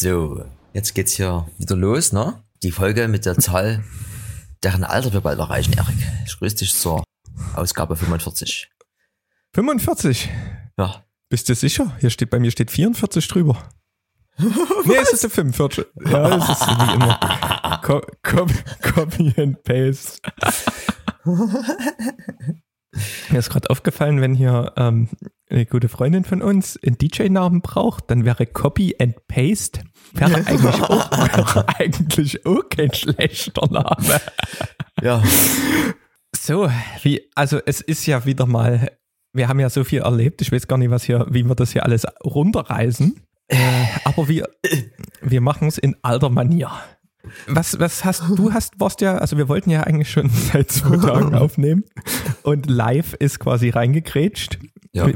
So, jetzt geht's hier wieder los, ne? Die Folge mit der Zahl, deren Alter wir bald erreichen, Erik. Ich grüße dich zur Ausgabe 45. 45? Ja. Bist du sicher? Hier steht, bei mir steht 44 drüber. nee, es ist der 45. Ja, es ist wie immer. Co copy, copy and paste. Mir ist gerade aufgefallen, wenn hier ähm, eine gute Freundin von uns einen DJ-Namen braucht, dann wäre Copy and Paste wäre eigentlich auch, wäre eigentlich auch kein schlechter Name. Ja. So, wie, also es ist ja wieder mal, wir haben ja so viel erlebt, ich weiß gar nicht, was hier, wie wir das hier alles runterreißen. Äh, aber wir, wir machen es in alter Manier. Was, was hast du hast, warst ja, also wir wollten ja eigentlich schon seit zwei Tagen aufnehmen und live ist quasi reingekrätscht. Ja.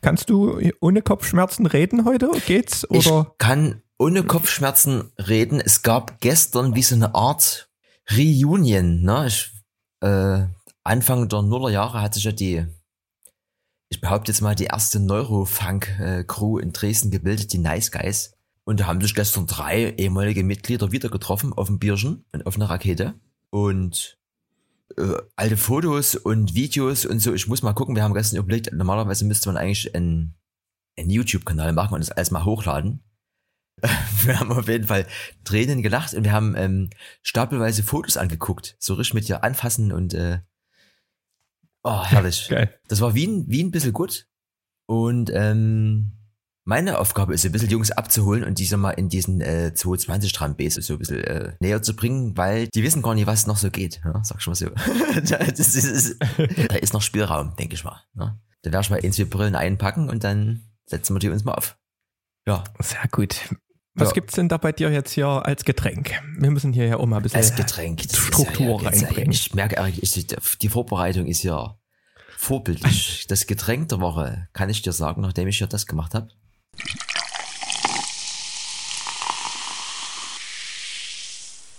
Kannst du ohne Kopfschmerzen reden heute? Geht's? Oder? Ich kann ohne Kopfschmerzen reden. Es gab gestern wie so eine Art Reunion. Ne? Ich, äh, Anfang der Nullerjahre hat sich ja die, ich behaupte jetzt mal, die erste Neurofunk-Crew in Dresden gebildet, die Nice Guys. Und da haben sich gestern drei ehemalige Mitglieder wieder getroffen auf dem Bierchen und auf einer Rakete. Und äh, alte Fotos und Videos und so. Ich muss mal gucken, wir haben gestern überlegt, normalerweise müsste man eigentlich einen, einen YouTube-Kanal machen und das alles mal hochladen. Wir haben auf jeden Fall Tränen gelacht und wir haben ähm, stapelweise Fotos angeguckt. So richtig mit dir anfassen und äh, oh, herrlich. Geil. Das war wie ein, wie ein bisschen gut. Und ähm, meine Aufgabe ist, ein bisschen Jungs abzuholen und diese mal in diesen äh, 220 Tram Base so ein bisschen äh, näher zu bringen, weil die wissen gar nicht, was noch so geht. Ja, sag schon mal so. das ist, da ist noch Spielraum, denke ich mal. Ne? Da werde ich mal zwei Brillen einpacken und dann setzen wir die uns mal auf. Ja. Sehr gut. Was Ja. gibt's denn da bei dir jetzt hier als Getränk? Wir müssen hier ja auch mal ein bisschen Als Getränk. Struktur ja, ja, reinbringen. Ich merke eigentlich, ich- die Vorbereitung ist ja vorbildlich. Das Getränk der Woche kann ich dir sagen, nachdem ich ja das gemacht habe.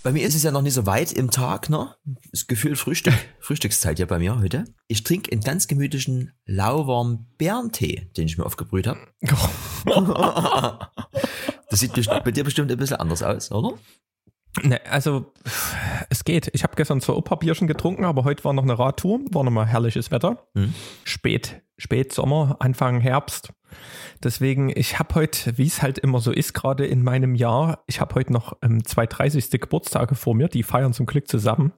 Bei mir ist es ja noch nicht so weit im Tag, ne? Das Gefühl Frühstück, Frühstückszeit ja bei mir heute. Ich trinke einen ganz gemütlichen, lauwarmen Bärentee, den ich mir aufgebrüht habe. Das sieht bei dir bestimmt ein bisschen anders aus, oder? Ne, also es geht. Ich habe gestern zwar Opa-Bierchen getrunken, aber heute war noch eine Radtour, war nochmal herrliches Wetter. Mhm. Spät, spät Sommer, Anfang Herbst. Deswegen, ich habe heute, wie es halt immer so ist, gerade in meinem Jahr, ich habe heute noch ähm, zwei 30. Geburtstage vor mir, die feiern zum Glück zusammen.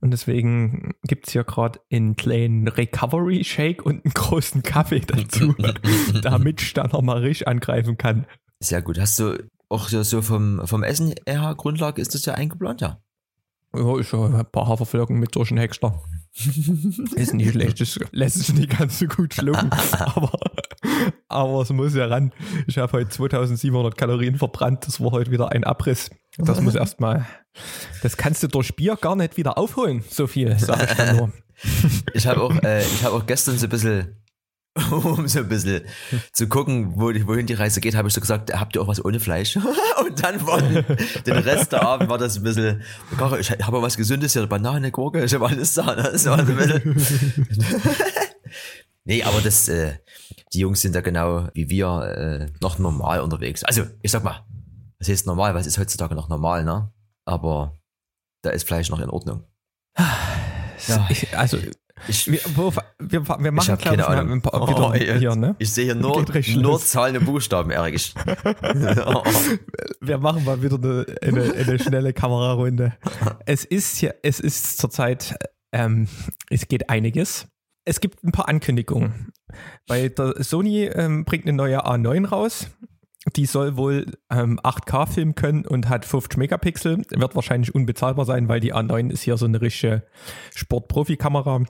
Und deswegen gibt's hier gerade einen kleinen Recovery Shake und einen großen Kaffee dazu, damit ich da nochmal richtig angreifen kann. Sehr gut. Hast du auch so, so vom, vom Essen her Grundlage ist das ja eingeplant, ja? Ja, ich habe ein paar Haferflocken mit durch den Hexter. Ist nicht schlecht, das lässt sich nicht ganz so gut schlucken, aber, aber es muss ja ran. Ich habe heute 2700 Kalorien verbrannt, das war heute wieder ein Abriss. Das muss erstmal, das kannst du durch Bier gar nicht wieder aufholen, so viel, sage ich dann nur. Ich habe auch, äh, ich habe auch gestern so ein bisschen, um so ein bisschen zu gucken, wo, wohin die Reise geht, habe ich so gesagt, habt ihr auch was ohne Fleisch? Und dann war den, Rest der Abend war das ein bisschen, ich habe was Gesundes hier, Banane, Gurke, ich habe alles da. ne? Das war so ein bisschen. Nee, aber das, äh, die Jungs sind da genau wie wir äh, noch normal unterwegs. Also, ich sag mal, was heißt normal? Was ist heutzutage noch normal, ne? Aber da ist Fleisch noch in Ordnung. Ja. Ich, also, Ich, wir, wir, wir Ich machen, hab glaube keine ich, mal ein paar, Oh, ey, hier, ne? Ich sehe hier nur, nur los. Zahlen und Buchstaben, Erik. Ich, oh, Wir machen mal wieder eine, eine, eine schnelle Kamerarunde. Es ist hier, es ist zurzeit, ähm, es geht einiges. Es gibt ein paar Ankündigungen. Bei der Sony ähm, bringt eine neue A9 raus. Die soll wohl ähm, 8K filmen können und hat 50 Megapixel. Wird wahrscheinlich unbezahlbar sein, weil die A9 ist hier so eine richtige Sport-Profi-Kamera.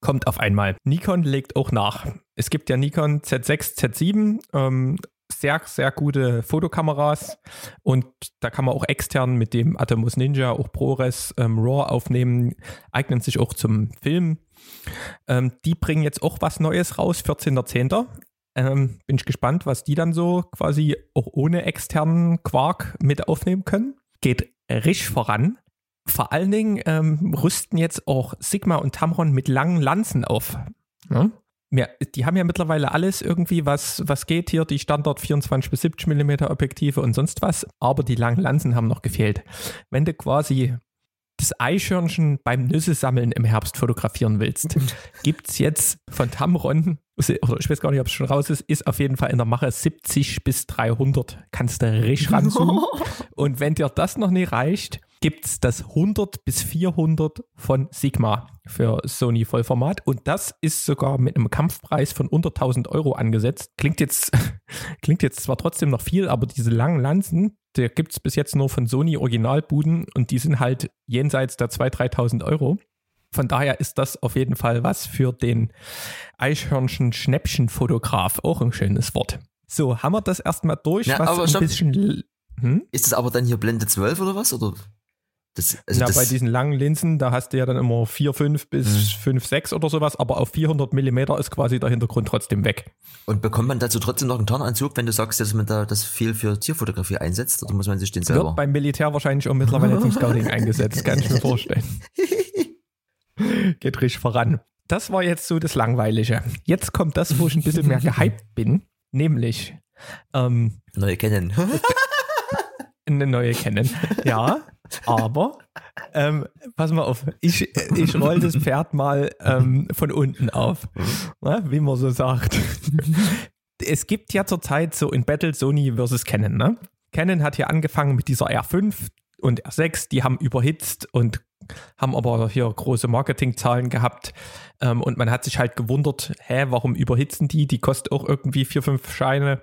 Kommt auf einmal. Nikon legt auch nach. Es gibt ja Nikon Z6, Z7, ähm, sehr, sehr gute Fotokameras und da kann man auch extern mit dem Atomos Ninja, auch ProRes, ähm, RAW aufnehmen, eignen sich auch zum Film. Ähm, die bringen jetzt auch was Neues raus, 14.10. Ähm, bin ich gespannt, was die dann so quasi auch ohne externen Quark mit aufnehmen können. Geht richtig voran. Vor allen Dingen ähm, rüsten jetzt auch Sigma und Tamron mit langen Lanzen auf. Ja? Ja, die haben ja mittlerweile alles irgendwie, was, was geht hier, die Standard 24 bis 70 mm Objektive und sonst was, aber die langen Lanzen haben noch gefehlt. Wenn du quasi das Eichhörnchen beim Nüsse sammeln im Herbst fotografieren willst, gibt es jetzt von Tamron, oder ich weiß gar nicht, ob es schon raus ist, ist auf jeden Fall in der Mache 70 bis 300. Kannst du richtig ranzoomen. Und wenn dir das noch nicht reicht, gibt es das 100 bis 400 von Sigma für Sony Vollformat. Und das ist sogar mit einem Kampfpreis von unter 1000 Euro angesetzt. Klingt jetzt, klingt jetzt zwar trotzdem noch viel, aber diese langen Lanzen, der gibt es bis jetzt nur von Sony Originalbuden und die sind halt jenseits der 2.000, 3.000 Euro. Von daher ist das auf jeden Fall was für den Eichhörnchen-Schnäppchen-Fotograf. Auch ein schönes Wort. So, haben wir das erstmal durch? Ja, was ein bisschen. Hm? Ist das aber dann hier Blende 12 oder was? Oder? Das, also Na, bei diesen langen Linsen, da hast du ja dann immer 4, 5 bis mhm. 5, 6 oder sowas, aber auf 400 Millimeter ist quasi der Hintergrund trotzdem weg. Und bekommt man dazu trotzdem noch einen Tarnanzug, wenn du sagst, dass man da das viel für Tierfotografie einsetzt, oder muss man sich den selber? Wird beim Militär wahrscheinlich auch mittlerweile zum Scouting eingesetzt, kann ich mir vorstellen. Geht richtig voran. Das war jetzt so das Langweilige. Jetzt kommt das, wo ich ein bisschen mehr gehypt bin, nämlich ähm, neue Canon. eine neue Canon. Ja, aber, ähm, pass mal auf, ich, ich roll das Pferd mal ähm, von unten auf, ne, wie man so sagt. es gibt ja zurzeit so in Battle Sony versus Canon, ne? Canon hat hier angefangen mit dieser R5 und R6, die haben überhitzt und haben aber hier große Marketingzahlen gehabt ähm, und man hat sich halt gewundert, hä, warum überhitzen die? Die kostet auch irgendwie vier, fünf Scheine.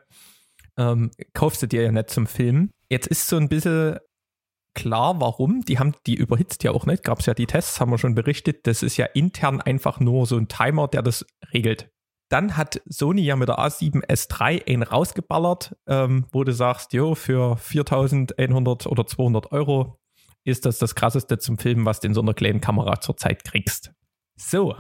Ähm, kaufst du dir ja nicht zum Film. Jetzt ist so ein bisschen klar, warum. Die haben die überhitzt ja auch nicht. Gab es ja die Tests, haben wir schon berichtet. Das ist ja intern einfach nur so ein Timer, der das regelt. Dann hat Sony ja mit der A7S3 einen rausgeballert, ähm, wo du sagst, jo, für 4100 oder 200 Euro ist das das krasseste zum Filmen, was du in so einer kleinen Kamera zurzeit kriegst. So,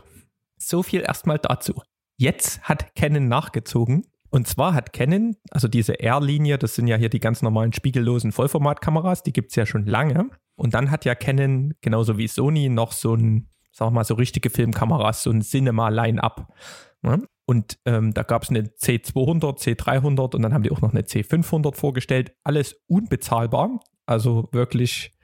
so viel erstmal dazu. Jetzt hat Canon nachgezogen und zwar hat Canon, also diese R-Linie, das sind ja hier die ganz normalen spiegellosen Vollformatkameras, die gibt es ja schon lange. Und dann hat ja Canon, genauso wie Sony, noch so ein, wir mal, so richtige Filmkameras, so ein Cinema-Line-Up. Ja? Und ähm, da gab es eine C200, C300 und dann haben die auch noch eine C500 vorgestellt. Alles unbezahlbar, also wirklich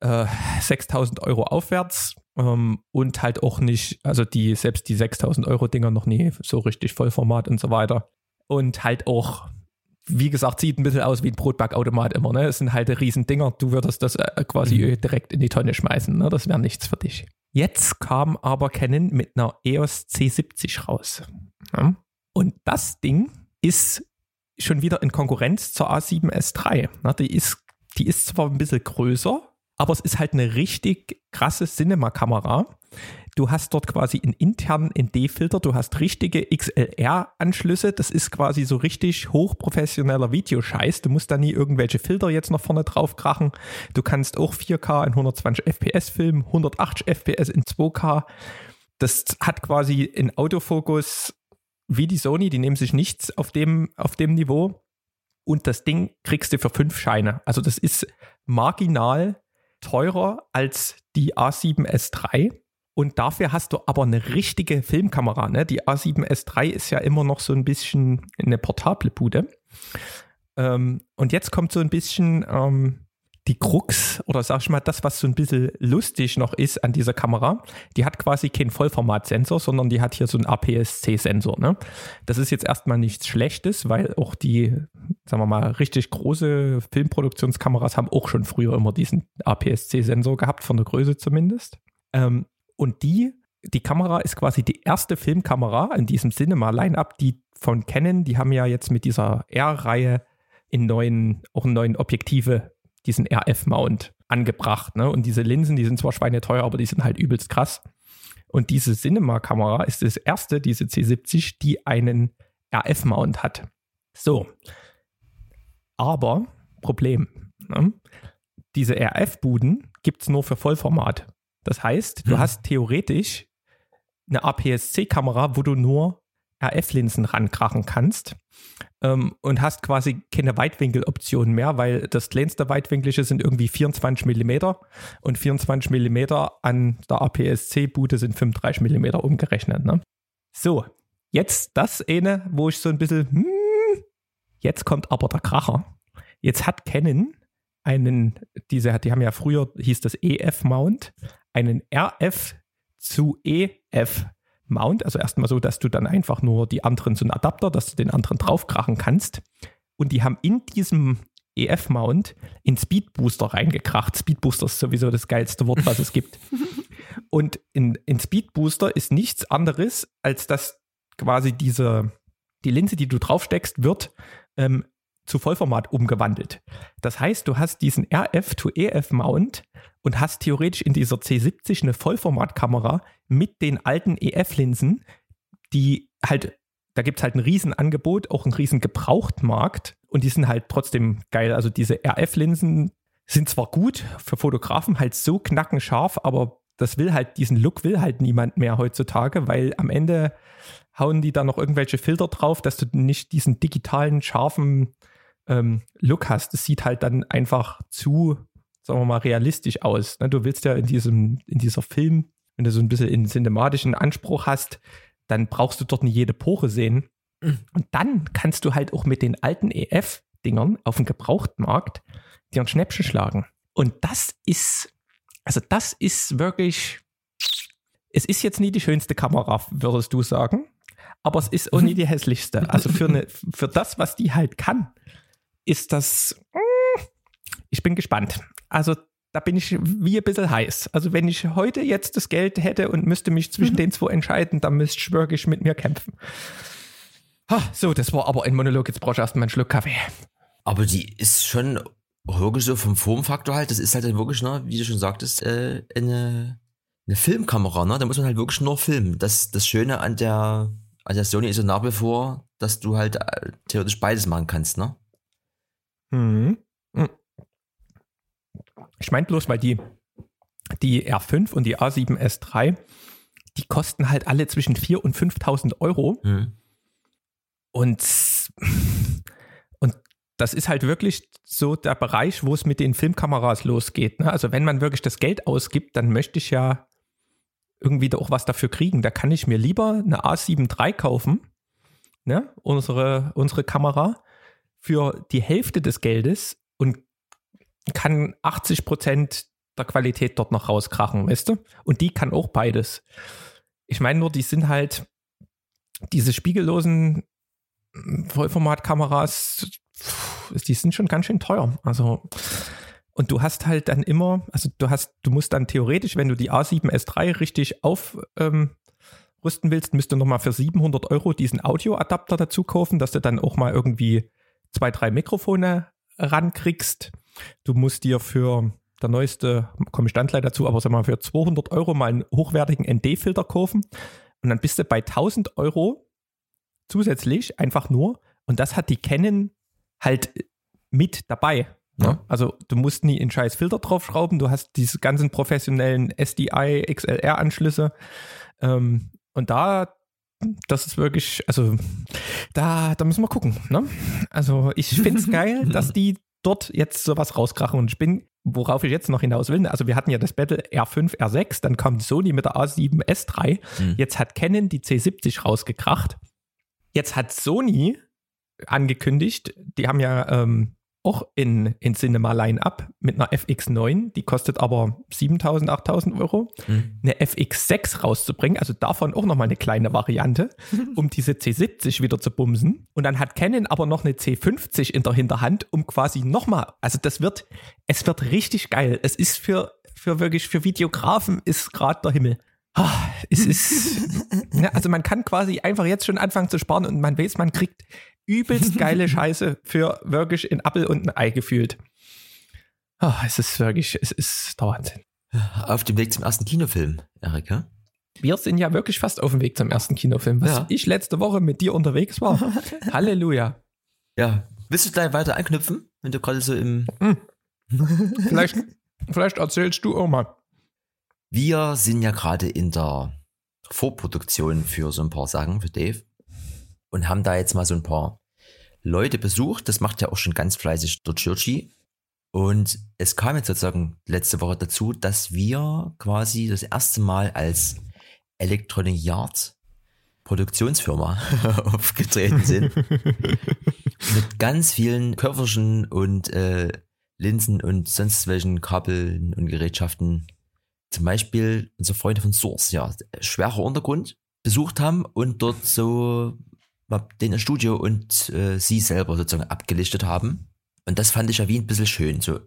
äh, 6000 Euro aufwärts ähm, und halt auch nicht, also die selbst die 6000 Euro Dinger noch nie so richtig Vollformat und so weiter und halt auch, wie gesagt, sieht ein bisschen aus wie ein Brotbackautomat immer. Ne? Es sind halt riesen Dinger. Du würdest das äh, quasi mhm. direkt in die Tonne schmeißen. Ne? Das wäre nichts für dich. Jetzt kam aber Canon mit einer EOS C70 raus. Ja? Und das Ding ist schon wieder in Konkurrenz zur A7S3. Ne? Die, ist, die ist zwar ein bisschen größer, aber es ist halt eine richtig krasse Cinema-Kamera, Du hast dort quasi einen internen ND-Filter, du hast richtige XLR-Anschlüsse. Das ist quasi so richtig hochprofessioneller Videoscheiß. Du musst da nie irgendwelche Filter jetzt noch vorne drauf krachen. Du kannst auch 4K in 120 FPS filmen, 180 FPS in 2K. Das hat quasi in Autofokus wie die Sony, die nehmen sich nichts auf dem, auf dem Niveau. Und das Ding kriegst du für fünf Scheine. Also das ist marginal teurer als die A7S3 und dafür hast du aber eine richtige Filmkamera. Ne? Die A7S3 ist ja immer noch so ein bisschen eine portable Bude. Ähm, und jetzt kommt so ein bisschen ähm, die Krux oder sag ich mal das, was so ein bisschen lustig noch ist an dieser Kamera. Die hat quasi keinen Vollformatsensor, sondern die hat hier so einen APS-C-Sensor. Ne? Das ist jetzt erstmal nichts Schlechtes, weil auch die, sagen wir mal, richtig große Filmproduktionskameras haben auch schon früher immer diesen APS-C-Sensor gehabt, von der Größe zumindest. Ähm, und die, die Kamera ist quasi die erste Filmkamera in diesem Cinema-Line-Up, die von Canon, die haben ja jetzt mit dieser R-Reihe in neuen, auch in neuen Objektive diesen RF-Mount angebracht. Ne? Und diese Linsen, die sind zwar schweineteuer, aber die sind halt übelst krass. Und diese Cinema-Kamera ist das erste, diese C70, die einen RF-Mount hat. So. Aber, Problem. Ne? Diese RF-Buden gibt es nur für Vollformat. Das heißt, du hm. hast theoretisch eine APS-C-Kamera, wo du nur RF-Linsen rankrachen kannst ähm, und hast quasi keine Weitwinkeloption mehr, weil das kleinste Weitwinklige sind irgendwie 24 mm und 24 mm an der APS-C-Bude sind 35 mm umgerechnet. Ne? So, jetzt das eine, wo ich so ein bisschen, hm, jetzt kommt aber der Kracher. Jetzt hat Canon einen, diese, die haben ja früher, hieß das EF-Mount, einen RF zu EF Mount, also erstmal so, dass du dann einfach nur die anderen, so einen Adapter, dass du den anderen draufkrachen kannst. Und die haben in diesem EF-Mount in Speedbooster reingekracht. Speedbooster ist sowieso das geilste Wort, was es gibt. Und in, in Speedbooster ist nichts anderes, als dass quasi diese, die Linse, die du draufsteckst, wird ähm, zu Vollformat umgewandelt. Das heißt, du hast diesen RF to EF Mount und hast theoretisch in dieser C70 eine Vollformatkamera mit den alten EF-Linsen, die halt, da gibt es halt ein Riesenangebot, auch ein riesen Gebrauchtmarkt und die sind halt trotzdem geil. Also diese RF-Linsen sind zwar gut für Fotografen, halt so knackenscharf, aber das will halt, diesen Look will halt niemand mehr heutzutage, weil am Ende hauen die da noch irgendwelche Filter drauf, dass du nicht diesen digitalen, scharfen ähm, Look hast. Es sieht halt dann einfach zu, sagen wir mal, realistisch aus. Ne? Du willst ja in diesem, in dieser Film, wenn du so ein bisschen einen cinematischen Anspruch hast, dann brauchst du dort nicht jede Pore sehen. Mhm. Und dann kannst du halt auch mit den alten EF-Dingern auf dem Gebrauchtmarkt dir ein Schnäppchen schlagen. Und das ist, also das ist wirklich, es ist jetzt nie die schönste Kamera, würdest du sagen, aber es ist auch nie die hässlichste. Also für, eine, für das, was die halt kann, ist das, mm, ich bin gespannt. Also da bin ich wie ein bisschen heiß. Also wenn ich heute jetzt das Geld hätte und müsste mich zwischen mhm. den zwei entscheiden, dann müsste ich wirklich mit mir kämpfen. Ha, so, das war aber ein Monolog. Jetzt brauche ich erstmal einen Schluck Kaffee. Aber die ist schon wirklich so vom Formfaktor halt, das ist halt wirklich, ne, wie du schon sagtest, äh, eine, eine Filmkamera, ne? Da muss man halt wirklich nur filmen. Das, das Schöne an der, an der Sony ist ja nach wie vor, dass du halt äh, theoretisch beides machen kannst, ne? Mhm. Ich meine bloß, weil die, die R5 und die A7S3, die kosten halt alle zwischen 4.000 und 5.000 Euro. Mhm. Und, und das ist halt wirklich so der Bereich, wo es mit den Filmkameras losgeht. Ne? Also wenn man wirklich das Geld ausgibt, dann möchte ich ja irgendwie da auch was dafür kriegen. Da kann ich mir lieber eine A7 III kaufen, ne? unsere, unsere Kamera, für die Hälfte des Geldes und kann 80 Prozent der Qualität dort noch rauskrachen, weißt du? Und die kann auch beides. Ich meine nur, die sind halt diese spiegellosen Vollformatkameras, die sind schon ganz schön teuer. Also und du hast halt dann immer, also du hast, du musst dann theoretisch, wenn du die A7S3 richtig aufrüsten ähm, willst, müsst du nochmal für 700 Euro diesen Audioadapter dazu kaufen, dass du dann auch mal irgendwie zwei, drei Mikrofone rankriegst. Du musst dir für der neueste, komme ich dann gleich dazu, aber sag mal, für 200 Euro mal einen hochwertigen ND-Filter kaufen. Und dann bist du bei 1000 Euro zusätzlich einfach nur. Und das hat die Canon halt mit dabei. Ne? Ja. Also du musst nie einen scheiß Filter draufschrauben. Du hast diese ganzen professionellen SDI, XLR-Anschlüsse. Ähm, und da das ist wirklich, also da, da müssen wir gucken. Ne? Also ich finde es geil, dass die dort jetzt sowas rauskrachen und ich bin, worauf ich jetzt noch hinaus will, also wir hatten ja das Battle R5, R6, dann kam Sony mit der A7S3, mhm. jetzt hat Canon die C70 rausgekracht. Jetzt hat Sony angekündigt, die haben ja ähm, auch in, in Cinema Line-Up mit einer FX9, die kostet aber 7000, 8000 Euro, mhm. eine FX6 rauszubringen, also davon auch nochmal eine kleine Variante, um diese C70 wieder zu bumsen. Und dann hat Canon aber noch eine C50 in der Hinterhand, um quasi nochmal, also das wird, es wird richtig geil. Es ist für, für wirklich, für Videografen ist gerade der Himmel. Oh, es ist, ja, also man kann quasi einfach jetzt schon anfangen zu sparen und man weiß, man kriegt übelst geile Scheiße für wirklich in Apple und ein Ei gefühlt. Oh, es ist wirklich, es ist der Wahnsinn. Auf dem Weg zum ersten Kinofilm, Erika. Wir sind ja wirklich fast auf dem Weg zum ersten Kinofilm, was ja. ich letzte Woche mit dir unterwegs war. Halleluja. Ja, willst du gleich weiter anknüpfen, wenn du gerade so im. Hm. vielleicht, vielleicht erzählst du auch mal. Wir sind ja gerade in der Vorproduktion für so ein paar Sachen für Dave und haben da jetzt mal so ein paar Leute besucht. Das macht ja auch schon ganz fleißig der Churchy. Und es kam jetzt sozusagen letzte Woche dazu, dass wir quasi das erste Mal als Electronic Yard Produktionsfirma aufgetreten sind. mit ganz vielen Köfferchen und äh, Linsen und sonst welchen Kabeln und Gerätschaften. Zum Beispiel unsere Freunde von Source, ja, schwerer Untergrund besucht haben und dort so den Studio und äh, sie selber sozusagen abgelichtet haben. Und das fand ich ja wie ein bisschen schön. So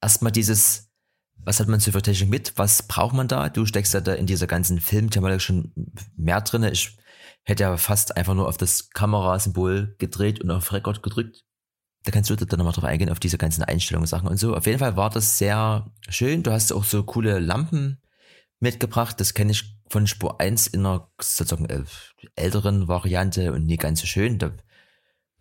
erstmal dieses, was hat man so für Technik mit? Was braucht man da? Du steckst ja da in dieser ganzen Filmthematik schon mehr drin. Ich hätte ja fast einfach nur auf das Kamerasymbol gedreht und auf Record gedrückt. Da kannst du dann nochmal drauf eingehen, auf diese ganzen Einstellungssachen und so. Auf jeden Fall war das sehr schön. Du hast auch so coole Lampen mitgebracht. Das kenne ich von Spur 1 in einer sozusagen äh, älteren Variante und nie ganz so schön. Da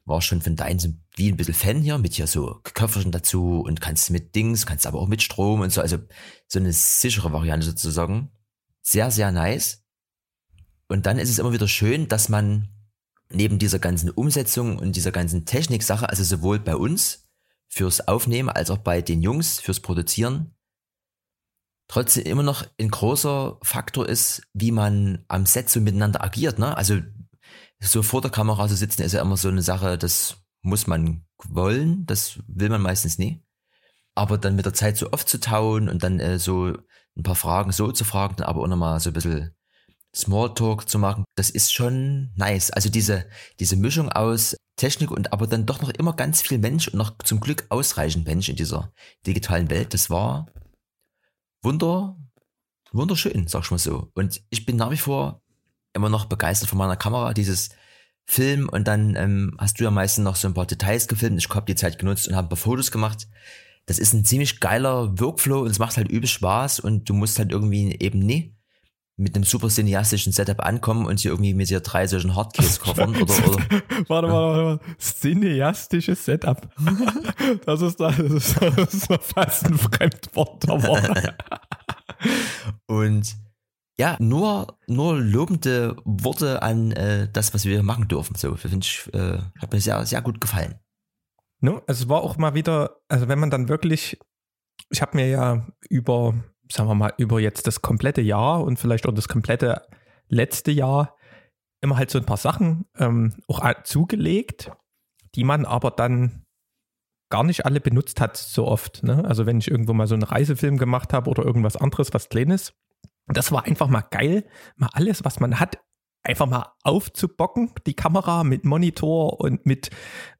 war schon von deinen wie ein bisschen Fan hier, mit hier so Köfferchen dazu und kannst mit Dings, kannst aber auch mit Strom und so. Also so eine sichere Variante sozusagen. Sehr, sehr nice. Und dann ist es immer wieder schön, dass man neben dieser ganzen Umsetzung und dieser ganzen Techniksache, also sowohl bei uns fürs Aufnehmen als auch bei den Jungs fürs Produzieren, trotzdem immer noch ein großer Faktor ist, wie man am Set so miteinander agiert. Ne? Also so vor der Kamera zu sitzen ist ja immer so eine Sache, das muss man wollen, das will man meistens nie. Aber dann mit der Zeit so oft zu tauen und dann äh, so ein paar Fragen so zu fragen, aber auch nochmal so ein bisschen Smalltalk zu machen, das ist schon nice. Also diese, diese Mischung aus Technik und aber dann doch noch immer ganz viel Mensch und noch zum Glück ausreichend Mensch in dieser digitalen Welt, das war wunder, wunderschön, sag ich mal so. Und ich bin nach wie vor immer noch begeistert von meiner Kamera, dieses Film und dann ähm, hast du ja meistens noch so ein paar Details gefilmt. Ich habe die Zeit genutzt und habe ein paar Fotos gemacht. Das ist ein ziemlich geiler Workflow und es macht halt übel Spaß und du musst halt irgendwie eben nie mit einem super cineastischen Setup ankommen und hier irgendwie mit dir drei solchen Hardcase-Koffern oder, oder. Warte mal, warte mal. Cineastisches Setup. Das ist, das ist, das ist fast ein Fremdwort und ja, nur, nur lobende Worte an äh, das, was wir machen dürfen. So, finde ich, äh, hat mir sehr, sehr gut gefallen. No, also es war auch mal wieder, also wenn man dann wirklich, ich habe mir ja über, sagen wir mal, über jetzt das komplette Jahr und vielleicht auch das komplette letzte Jahr immer halt so ein paar Sachen ähm, auch zugelegt, die man aber dann gar nicht alle benutzt hat so oft. Ne? Also wenn ich irgendwo mal so einen Reisefilm gemacht habe oder irgendwas anderes, was kleines, das war einfach mal geil, mal alles, was man hat, einfach mal aufzubocken, die Kamera mit Monitor und mit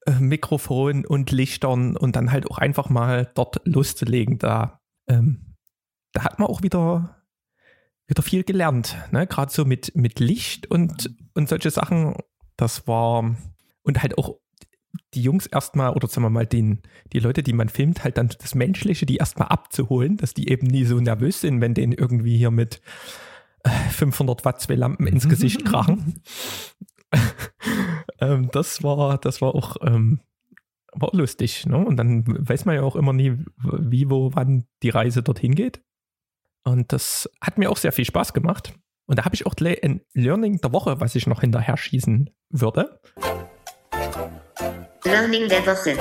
äh, Mikrofon und Lichtern und dann halt auch einfach mal dort loszulegen. Da, ähm, da hat man auch wieder, wieder viel gelernt. Ne? Gerade so mit, mit Licht und, und solche Sachen. Das war und halt auch die Jungs erstmal, oder sagen wir mal, den, die Leute, die man filmt, halt dann das Menschliche, die erstmal abzuholen, dass die eben nie so nervös sind, wenn denen irgendwie hier mit 500 äh, Watt zwei Lampen ins Gesicht krachen. ähm, das war, das war auch, ähm, war lustig, ne? Und dann weiß man ja auch immer nie, wie, wo, wann die Reise dorthin geht. Und das hat mir auch sehr viel Spaß gemacht. Und da habe ich auch ein Learning der Woche, was ich noch hinterher schießen würde. Learning der Woche.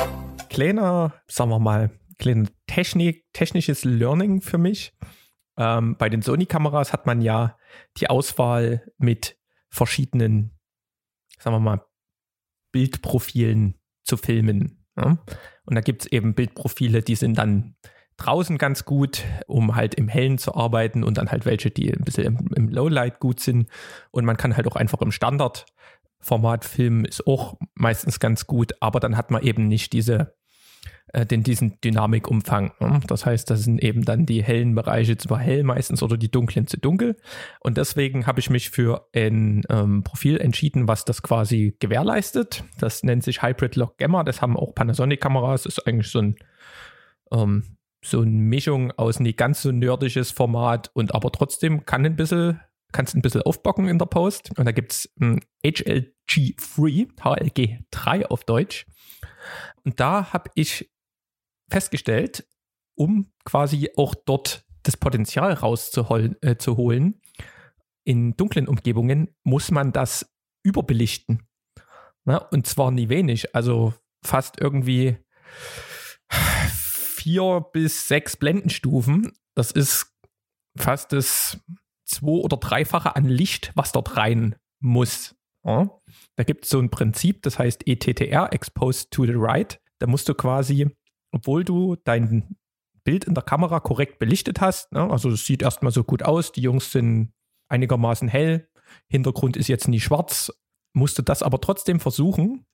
Kleiner, sagen wir mal, kleiner Technik, technisches Learning für mich. Ähm, bei den Sony-Kameras hat man ja die Auswahl mit verschiedenen, sagen wir mal, Bildprofilen zu filmen. Ja? Und da gibt es eben Bildprofile, die sind dann draußen ganz gut, um halt im Hellen zu arbeiten und dann halt welche, die ein bisschen im, im Lowlight gut sind. Und man kann halt auch einfach im Standard Formatfilm ist auch meistens ganz gut, aber dann hat man eben nicht diese, äh, den, diesen Dynamikumfang. Ne? Das heißt, das sind eben dann die hellen Bereiche zu hell meistens oder die dunklen zu dunkel. Und deswegen habe ich mich für ein ähm, Profil entschieden, was das quasi gewährleistet. Das nennt sich Hybrid Lock Gamma. Das haben auch Panasonic-Kameras. Ist eigentlich so ein ähm, so eine Mischung aus nicht ganz so nerdisches Format und aber trotzdem kann ein bisschen kannst ein bisschen aufbocken in der Post. Und da gibt es HLG3, HLG3 auf Deutsch. Und da habe ich festgestellt, um quasi auch dort das Potenzial rauszuholen, äh, in dunklen Umgebungen muss man das überbelichten. Na, und zwar nie wenig, also fast irgendwie vier bis sechs Blendenstufen. Das ist fast das zwei- oder dreifache an Licht, was dort rein muss. Ja? Da gibt es so ein Prinzip, das heißt ETTR, Exposed to the Right. Da musst du quasi, obwohl du dein Bild in der Kamera korrekt belichtet hast, ne? also es sieht erstmal so gut aus, die Jungs sind einigermaßen hell, Hintergrund ist jetzt nie schwarz, musst du das aber trotzdem versuchen,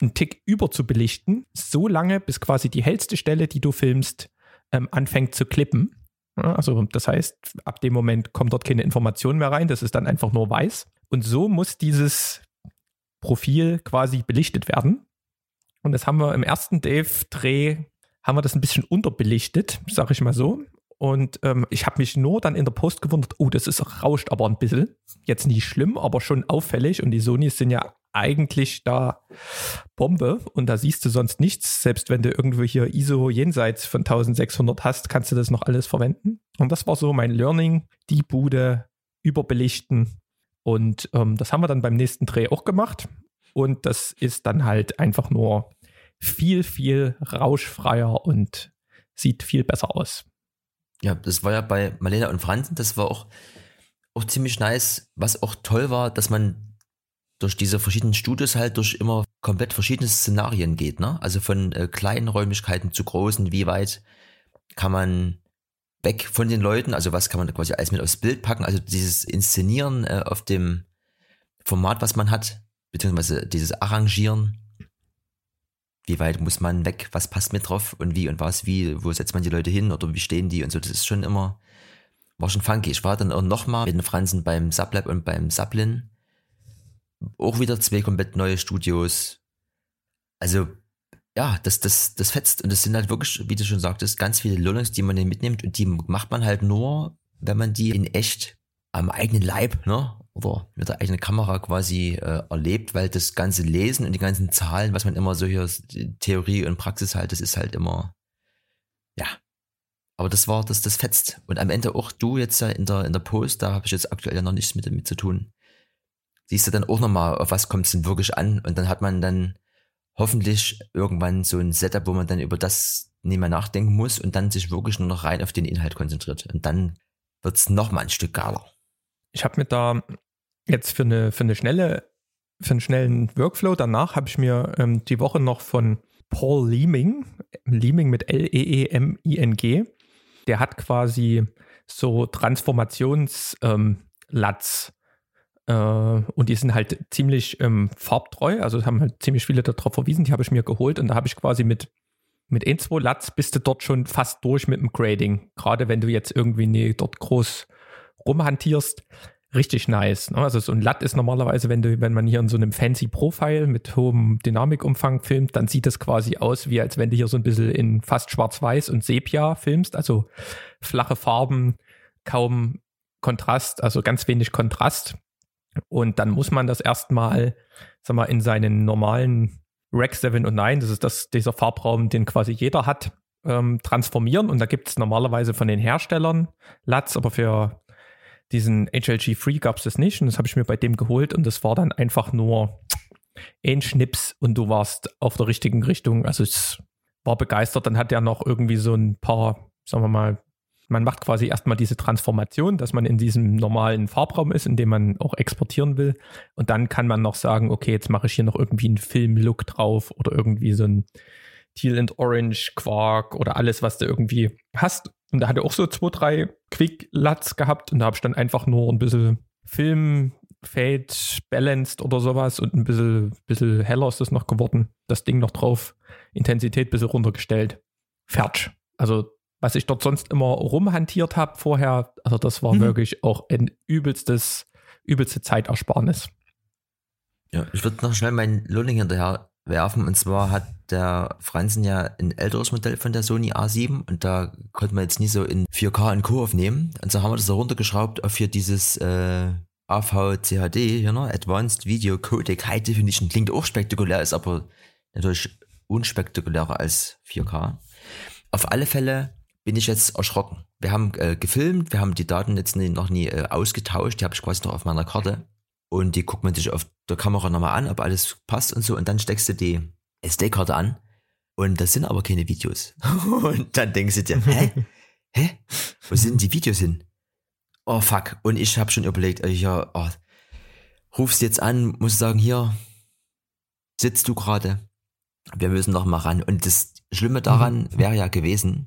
einen Tick über zu belichten, so lange, bis quasi die hellste Stelle, die du filmst, ähm, anfängt zu klippen. Ja, also das heißt, ab dem Moment kommt dort keine Information mehr rein, das ist dann einfach nur weiß. Und so muss dieses Profil quasi belichtet werden. Und das haben wir im ersten Dave-Dreh, haben wir das ein bisschen unterbelichtet, sag ich mal so. Und ähm, ich habe mich nur dann in der Post gewundert, oh, das ist rauscht aber ein bisschen. Jetzt nicht schlimm, aber schon auffällig. Und die Sonys sind ja eigentlich da Bombe und da siehst du sonst nichts. Selbst wenn du irgendwo hier ISO jenseits von 1600 hast, kannst du das noch alles verwenden. Und das war so mein Learning, die Bude überbelichten. Und ähm, das haben wir dann beim nächsten Dreh auch gemacht. Und das ist dann halt einfach nur viel, viel rauschfreier und sieht viel besser aus. Ja, das war ja bei Marlena und Franzen, das war auch, auch ziemlich nice. Was auch toll war, dass man durch diese verschiedenen Studios halt durch immer komplett verschiedene Szenarien geht, ne? Also von äh, kleinen Räumlichkeiten zu großen, wie weit kann man weg von den Leuten, also was kann man quasi alles mit aufs Bild packen, also dieses Inszenieren äh, auf dem Format, was man hat, beziehungsweise dieses Arrangieren, wie weit muss man weg, was passt mit drauf? Und wie und was, wie, wo setzt man die Leute hin? Oder wie stehen die? Und so, das ist schon immer, war schon funky. Ich war dann auch nochmal mit den Franzen beim Sublab und beim Sublin auch wieder zwei komplett neue Studios. Also, ja, das, das, das fetzt. Und das sind halt wirklich, wie du schon sagtest, ganz viele Learnings, die man mitnimmt und die macht man halt nur, wenn man die in echt am eigenen Leib, ne? Oder mit der eigenen Kamera quasi äh, erlebt, weil das ganze Lesen und die ganzen Zahlen, was man immer so hier Theorie und Praxis halt, das ist halt immer, ja. Aber das war, das, das fetzt. Und am Ende auch du jetzt in der, in der Post, da habe ich jetzt aktuell ja noch nichts mit, mit zu tun siehst du dann auch nochmal, auf was kommt es denn wirklich an und dann hat man dann hoffentlich irgendwann so ein Setup, wo man dann über das nicht mehr nachdenken muss und dann sich wirklich nur noch rein auf den Inhalt konzentriert. Und dann wird es nochmal ein Stück geiler. Ich habe mir da jetzt für eine, für eine schnelle, für einen schnellen Workflow danach habe ich mir ähm, die Woche noch von Paul Leeming, Leeming mit L-E-E-M-I-N-G, der hat quasi so Transformations-Lats ähm, äh, und die sind halt ziemlich ähm, farbtreu, also haben halt ziemlich viele darauf verwiesen, die habe ich mir geholt und da habe ich quasi mit, mit ein, zwei Lats bist du dort schon fast durch mit dem Grading. Gerade wenn du jetzt irgendwie nie dort groß rumhantierst, richtig nice. Ne? Also so ein Lat ist normalerweise, wenn du, wenn man hier in so einem fancy Profile mit hohem Dynamikumfang filmt, dann sieht das quasi aus, wie als wenn du hier so ein bisschen in fast schwarz-weiß und Sepia filmst, also flache Farben, kaum Kontrast, also ganz wenig Kontrast. Und dann muss man das erstmal, sag mal, in seinen normalen Rack 7 und 9, das ist das, dieser Farbraum, den quasi jeder hat, ähm, transformieren. Und da gibt es normalerweise von den Herstellern LUTs, aber für diesen HLG Free gab es das nicht. Und das habe ich mir bei dem geholt und das war dann einfach nur ein Schnips und du warst auf der richtigen Richtung. Also es war begeistert. Dann hat er noch irgendwie so ein paar, sagen wir mal, man macht quasi erstmal diese Transformation, dass man in diesem normalen Farbraum ist, in dem man auch exportieren will. Und dann kann man noch sagen, okay, jetzt mache ich hier noch irgendwie einen Film-Look drauf oder irgendwie so ein Teal and Orange Quark oder alles, was du irgendwie hast. Und da hat er auch so zwei, drei Quick-Lats gehabt und da habe ich dann einfach nur ein bisschen Film, Fade, Balanced oder sowas und ein bisschen, bisschen heller ist das noch geworden. Das Ding noch drauf, Intensität ein bisschen runtergestellt. Fertig. Also was ich dort sonst immer rumhantiert habe vorher, also das war mhm. wirklich auch ein übelstes, übelste Zeitersparnis. Ja, ich würde noch schnell meinen Lohning hinterher werfen. Und zwar hat der Franzen ja ein älteres Modell von der Sony A7 und da konnte man jetzt nie so in 4K und Co. aufnehmen. Und so haben wir das da runtergeschraubt auf hier dieses äh, AVCHD, hier, ne? Advanced Video Codec High Definition. Klingt auch spektakulär, ist aber natürlich unspektakulärer als 4K. Auf alle Fälle bin ich jetzt erschrocken. Wir haben äh, gefilmt, wir haben die Daten jetzt nie, noch nie äh, ausgetauscht, die habe ich quasi noch auf meiner Karte. Und die guckt man sich auf der Kamera nochmal an, ob alles passt und so. Und dann steckst du die SD-Karte an und das sind aber keine Videos. und dann denkst du dir, hä? Hä? Wo sind die Videos hin? Oh fuck. Und ich habe schon überlegt, äh, ja, oh, rufst jetzt an, musst sagen, hier sitzt du gerade, wir müssen noch mal ran. Und das Schlimme daran mhm. wäre ja gewesen,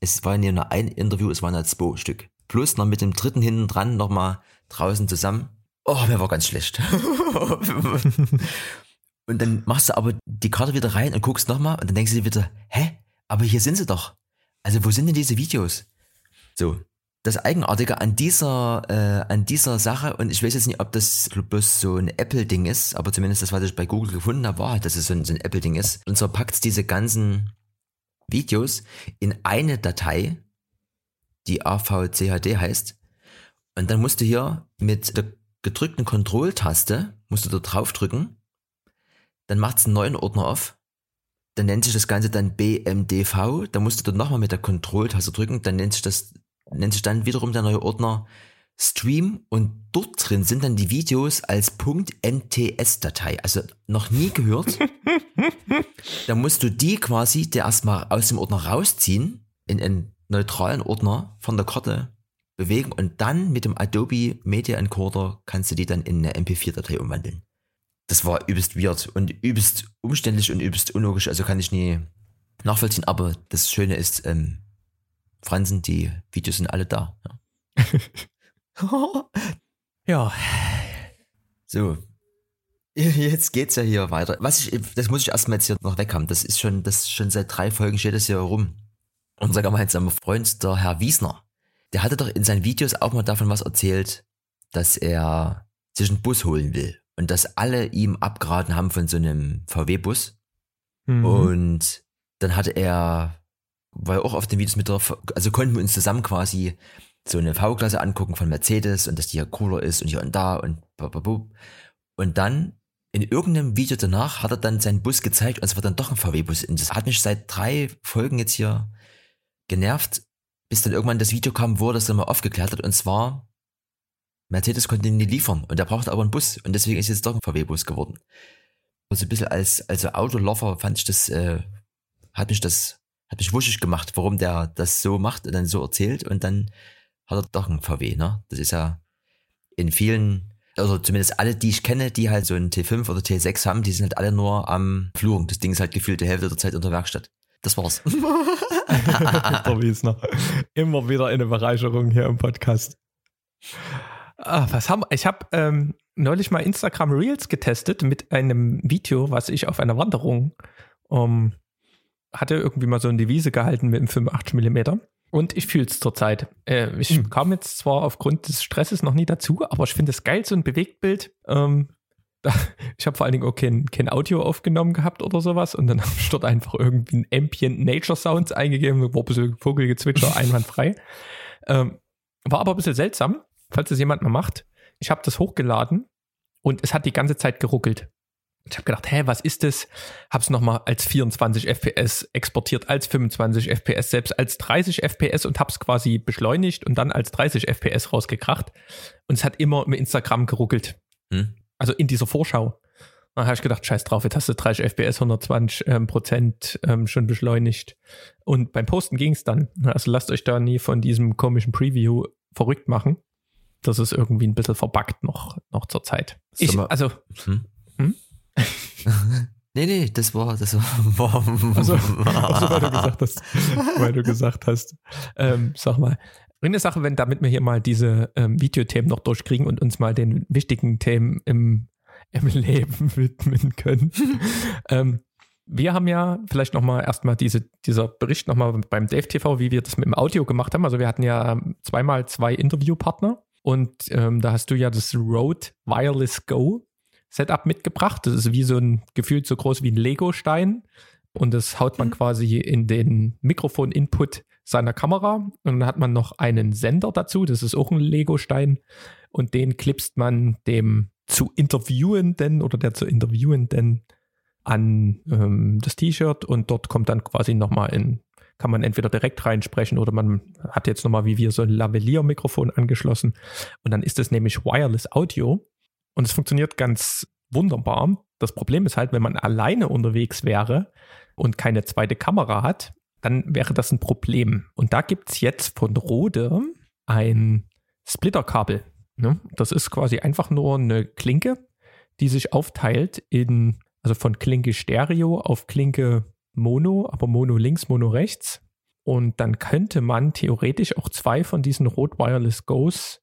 es war ja nur ein Interview, es waren ja zwei Stück. Plus noch mit dem dritten hinten dran noch mal draußen zusammen. Oh, mir war ganz schlecht. und dann machst du aber die Karte wieder rein und guckst noch mal und dann denkst du dir wieder, hä? Aber hier sind sie doch. Also wo sind denn diese Videos? So, das Eigenartige an dieser, äh, an dieser Sache, und ich weiß jetzt nicht, ob das bloß so ein Apple-Ding ist, aber zumindest das, was ich bei Google gefunden habe, war halt, dass es so ein, so ein Apple-Ding ist. Und so packt diese ganzen Videos in eine Datei, die AVCHD heißt. Und dann musst du hier mit der gedrückten Kontrolltaste, musst du da drauf drücken, dann macht es einen neuen Ordner auf, dann nennt sich das Ganze dann BMDV, dann musst du dort nochmal mit der Kontrolltaste drücken, dann nennt sich das nennt sich dann wiederum der neue Ordner Stream und dort drin sind dann die Videos als .nts-Datei. Also noch nie gehört. da musst du die quasi der erstmal aus dem Ordner rausziehen, in einen neutralen Ordner von der Karte bewegen und dann mit dem Adobe Media Encoder kannst du die dann in eine MP4-Datei umwandeln. Das war übelst weird und übelst umständlich und übelst unlogisch, also kann ich nie nachvollziehen, aber das Schöne ist, ähm, Franzen, die Videos sind alle da. Ja. ja. So. Jetzt geht's ja hier weiter. Was ich, das muss ich erstmal jetzt hier noch weg haben. Das ist schon, das ist schon seit drei Folgen steht das hier rum. Unser gemeinsamer Freund, der Herr Wiesner, der hatte doch in seinen Videos auch mal davon was erzählt, dass er sich einen Bus holen will. Und dass alle ihm abgeraten haben von so einem VW-Bus. Mhm. Und dann hatte er war ja auch auf den Videos mit drauf, also konnten wir uns zusammen quasi so eine V-Klasse angucken von Mercedes und dass die ja cooler ist und hier und da und bababub. Und dann in irgendeinem Video danach hat er dann seinen Bus gezeigt und es war dann doch ein VW-Bus. Und das hat mich seit drei Folgen jetzt hier genervt, bis dann irgendwann das Video kam, wo er das dann mal aufgeklärt hat. Und zwar, Mercedes konnte ihn nicht liefern und er brauchte aber einen Bus und deswegen ist jetzt doch ein VW-Bus geworden. Also ein bisschen als, also Autolover fand ich das, äh, hat mich das hat mich wuschig gemacht, warum der das so macht und dann so erzählt und dann hat er doch ein VW, ne? Das ist ja in vielen, also zumindest alle, die ich kenne, die halt so einen T5 oder T6 haben, die sind halt alle nur am Flur. Das Ding ist halt gefühlt die Hälfte der Zeit in der Werkstatt. Das war's. der Wiesner. Immer wieder eine Bereicherung hier im Podcast. Ah, was haben ich habe ähm, neulich mal Instagram Reels getestet mit einem Video, was ich auf einer Wanderung um, hatte irgendwie mal so eine Devise gehalten mit dem 85 mm. Und ich fühle es zurzeit. Äh, ich mhm. kam jetzt zwar aufgrund des Stresses noch nie dazu, aber ich finde es geil, so ein Bewegtbild. Ähm, da, ich habe vor allen Dingen auch kein, kein Audio aufgenommen gehabt oder sowas und dann habe ich dort einfach irgendwie ein Ambient Nature Sounds eingegeben, war ein bisschen Vogelgezwitscher, einwandfrei. Ähm, war aber ein bisschen seltsam, falls das jemand mal macht. Ich habe das hochgeladen und es hat die ganze Zeit geruckelt. Ich habe gedacht, hä, was ist das? Hab's nochmal als 24 FPS exportiert, als 25 FPS, selbst als 30 FPS und hab's quasi beschleunigt und dann als 30 FPS rausgekracht. Und es hat immer im Instagram geruckelt. Hm. Also in dieser Vorschau. Dann habe ich gedacht, scheiß drauf, jetzt hast du 30 FPS, 120 ähm, Prozent ähm, schon beschleunigt. Und beim Posten ging's dann. Also lasst euch da nie von diesem komischen Preview verrückt machen. Das ist irgendwie ein bisschen verbuggt noch, noch zur Zeit. Ich, also? Hm? nee, nee, das war, das war, also, also weil du gesagt hast, weil du gesagt hast, ähm, sag mal, eine Sache, wenn damit wir hier mal diese ähm, Videothemen noch durchkriegen und uns mal den wichtigen Themen im, im Leben widmen können. ähm, wir haben ja vielleicht nochmal erstmal diese, dieser Bericht nochmal beim Dave TV, wie wir das mit dem Audio gemacht haben. Also wir hatten ja zweimal zwei Interviewpartner und ähm, da hast du ja das Rode Wireless Go Setup mitgebracht. Das ist wie so ein gefühlt so groß wie ein Lego-Stein. Und das haut man mhm. quasi in den Mikrofon-Input seiner Kamera. Und dann hat man noch einen Sender dazu. Das ist auch ein Lego-Stein. Und den klipst man dem zu Interviewenden oder der zu Interviewenden an ähm, das T-Shirt und dort kommt dann quasi nochmal in, kann man entweder direkt reinsprechen oder man hat jetzt nochmal wie wir so ein Lavalier-Mikrofon angeschlossen und dann ist es nämlich Wireless Audio und es funktioniert ganz wunderbar. Das Problem ist halt, wenn man alleine unterwegs wäre und keine zweite Kamera hat, dann wäre das ein Problem. Und da gibt es jetzt von Rode ein Splitterkabel. Ne? Das ist quasi einfach nur eine Klinke, die sich aufteilt in, also von Klinke Stereo auf Klinke Mono, aber Mono links, Mono rechts. Und dann könnte man theoretisch auch zwei von diesen Rode Wireless Go's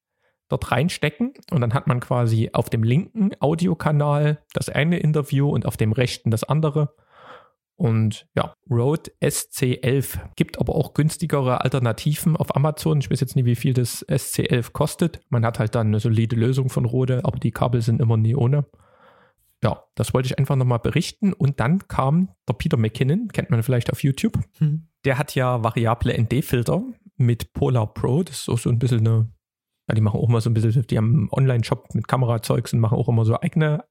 dort reinstecken und dann hat man quasi auf dem linken Audiokanal das eine Interview und auf dem rechten das andere. Und ja, Rode SC11 gibt aber auch günstigere Alternativen auf Amazon. Ich weiß jetzt nicht, wie viel das SC11 kostet. Man hat halt dann eine solide Lösung von Rode, aber die Kabel sind immer nie ohne. Ja, das wollte ich einfach nochmal berichten. Und dann kam der Peter McKinnon, kennt man vielleicht auf YouTube. Hm. Der hat ja variable ND-Filter mit Polar Pro. Das ist auch so ein bisschen eine, ja, die machen auch mal so ein bisschen, die haben einen Online-Shop mit Kamerazeugs und machen auch immer so eigene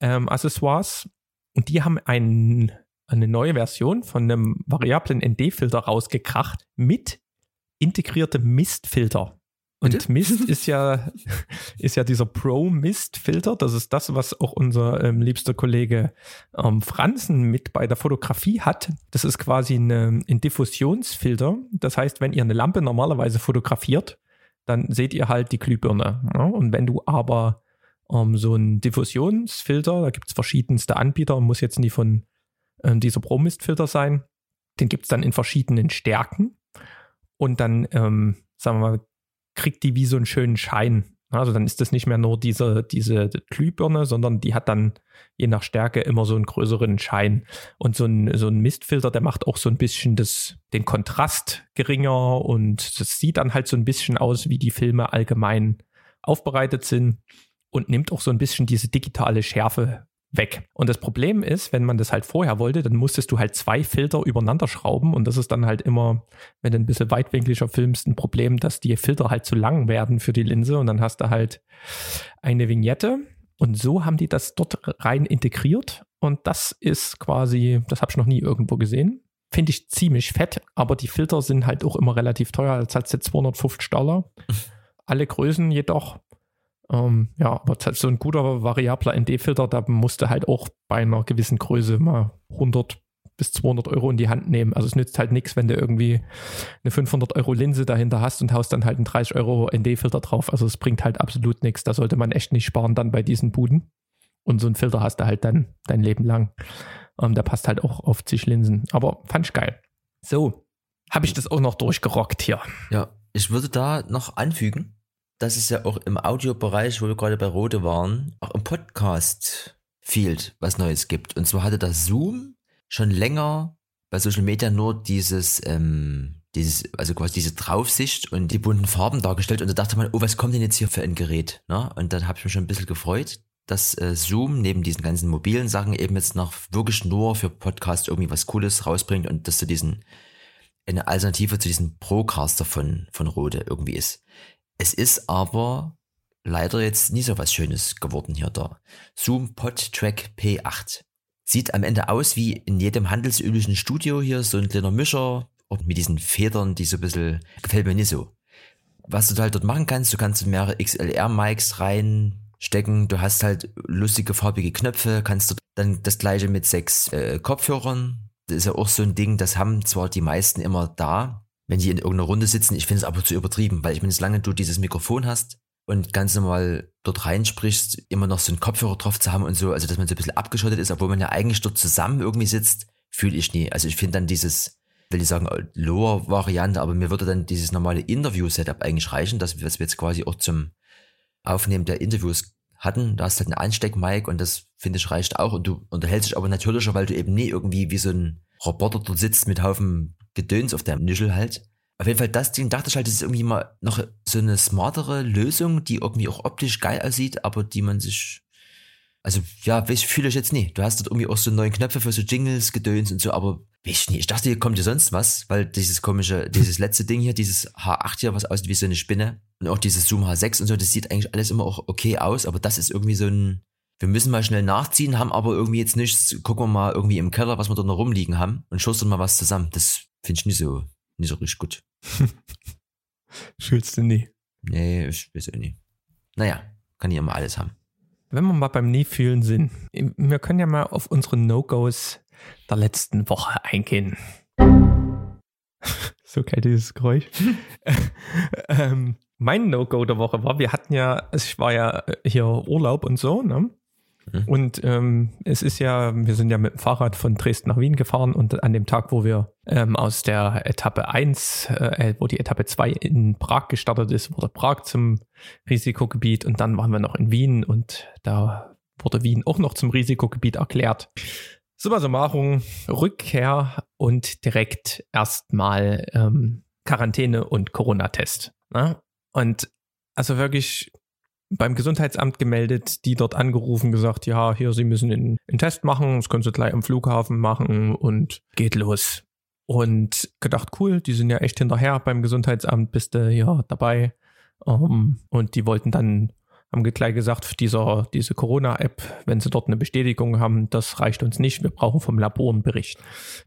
ähm, Accessoires. Und die haben ein, eine neue Version von einem variablen ND-Filter rausgekracht mit integriertem Mistfilter. Und Bitte? Mist ist ja, ist ja dieser Pro-Mist-Filter. Das ist das, was auch unser ähm, liebster Kollege ähm, Franzen mit bei der Fotografie hat. Das ist quasi eine, ein Diffusionsfilter. Das heißt, wenn ihr eine Lampe normalerweise fotografiert, dann seht ihr halt die Glühbirne. Ja? Und wenn du aber ähm, so einen Diffusionsfilter, da gibt es verschiedenste Anbieter, muss jetzt nie von ähm, dieser Pro-Mist-Filter sein, den gibt es dann in verschiedenen Stärken. Und dann, ähm, sagen wir mal, kriegt die wie so einen schönen Schein. Also dann ist das nicht mehr nur diese, diese Glühbirne, sondern die hat dann je nach Stärke immer so einen größeren Schein. Und so ein, so ein Mistfilter, der macht auch so ein bisschen das, den Kontrast geringer und das sieht dann halt so ein bisschen aus, wie die Filme allgemein aufbereitet sind und nimmt auch so ein bisschen diese digitale Schärfe weg. Und das Problem ist, wenn man das halt vorher wollte, dann musstest du halt zwei Filter übereinander schrauben und das ist dann halt immer, wenn du ein bisschen weitwinkliger filmst, ein Problem, dass die Filter halt zu lang werden für die Linse und dann hast du halt eine Vignette und so haben die das dort rein integriert und das ist quasi, das habe ich noch nie irgendwo gesehen. Finde ich ziemlich fett, aber die Filter sind halt auch immer relativ teuer, als hat 250 Dollar. Alle Größen jedoch ähm, ja, aber so ein guter variabler ND-Filter, da musste halt auch bei einer gewissen Größe mal 100 bis 200 Euro in die Hand nehmen. Also es nützt halt nichts, wenn du irgendwie eine 500 Euro Linse dahinter hast und haust dann halt einen 30 Euro ND-Filter drauf. Also es bringt halt absolut nichts. Da sollte man echt nicht sparen dann bei diesen Buden. Und so einen Filter hast du halt dann dein Leben lang. Ähm, der passt halt auch auf zig Linsen. Aber fand ich geil. So, habe ich das auch noch durchgerockt hier. Ja, ich würde da noch anfügen, dass es ja auch im Audiobereich, wo wir gerade bei Rode waren, auch im Podcast-Field was Neues gibt. Und zwar hatte das Zoom schon länger bei Social Media nur dieses, ähm, dieses, also quasi diese Draufsicht und die bunten Farben dargestellt. Und da dachte man, oh, was kommt denn jetzt hier für ein Gerät? Ne? Und dann habe ich mich schon ein bisschen gefreut, dass äh, Zoom neben diesen ganzen mobilen Sachen eben jetzt noch wirklich nur für Podcast irgendwie was Cooles rausbringt und dass du diesen eine Alternative zu diesem Procaster von, von Rode irgendwie ist. Es ist aber leider jetzt nie so was Schönes geworden hier da. Zoom Pod Track P8. Sieht am Ende aus wie in jedem handelsüblichen Studio hier so ein kleiner Mischer mit diesen Federn, die so ein bisschen, gefällt mir nicht so. Was du halt dort machen kannst, du kannst mehrere XLR-Mics reinstecken, du hast halt lustige farbige Knöpfe, kannst du dann das gleiche mit sechs äh, Kopfhörern. Das ist ja auch so ein Ding, das haben zwar die meisten immer da, wenn die in irgendeiner Runde sitzen. Ich finde es aber zu übertrieben, weil ich meine, solange du dieses Mikrofon hast und ganz normal dort reinsprichst, immer noch so einen Kopfhörer drauf zu haben und so, also dass man so ein bisschen abgeschottet ist, obwohl man ja eigentlich dort zusammen irgendwie sitzt, fühle ich nie. Also ich finde dann dieses, will ich sagen, Lower-Variante, aber mir würde dann dieses normale Interview-Setup eigentlich reichen, dass wir, wir jetzt quasi auch zum Aufnehmen der Interviews hatten. Da hast du halt einen Ansteck-Mic und das finde ich reicht auch und du unterhältst dich aber natürlicher, weil du eben nie irgendwie wie so ein Roboter dort sitzt mit Haufen Gedöns auf der Nischel halt. Auf jeden Fall das Ding dachte ich halt, das ist irgendwie mal noch so eine smartere Lösung, die irgendwie auch optisch geil aussieht, aber die man sich, also ja, ich fühle ich jetzt nie. Du hast dort irgendwie auch so neue Knöpfe für so Jingles, Gedöns und so, aber ich nicht. Ich dachte, hier kommt dir sonst was, weil dieses komische, dieses letzte Ding hier, dieses H8 hier, was aussieht wie so eine Spinne und auch dieses Zoom H6 und so, das sieht eigentlich alles immer auch okay aus, aber das ist irgendwie so ein, wir müssen mal schnell nachziehen, haben aber irgendwie jetzt nichts, gucken wir mal irgendwie im Keller, was wir da noch rumliegen haben und schustern mal was zusammen. Das Finde ich nicht so, nicht so richtig gut. Schulst du nie? Nee, ich weiß auch nicht. Naja, kann ich immer alles haben. Wenn wir mal beim Nie-Fühlen sind, wir können ja mal auf unsere No-Gos der letzten Woche eingehen. So geil, dieses Geräusch. ähm, mein No-Go der Woche war, wir hatten ja, es war ja hier Urlaub und so, ne? Mhm. Und ähm, es ist ja, wir sind ja mit dem Fahrrad von Dresden nach Wien gefahren und an dem Tag, wo wir ähm, aus der Etappe 1, äh, wo die Etappe 2 in Prag gestartet ist, wurde Prag zum Risikogebiet und dann waren wir noch in Wien und da wurde Wien auch noch zum Risikogebiet erklärt. Summa summarum, Rückkehr und direkt erstmal ähm, Quarantäne und Corona-Test. Ne? Und also wirklich beim Gesundheitsamt gemeldet, die dort angerufen, gesagt, ja, hier, Sie müssen einen, einen Test machen, das können Sie gleich am Flughafen machen und geht los. Und gedacht, cool, die sind ja echt hinterher beim Gesundheitsamt, bist du ja dabei. Um, ähm, und die wollten dann haben gleich gesagt, dieser, diese Corona-App, wenn sie dort eine Bestätigung haben, das reicht uns nicht, wir brauchen vom Labor einen Bericht.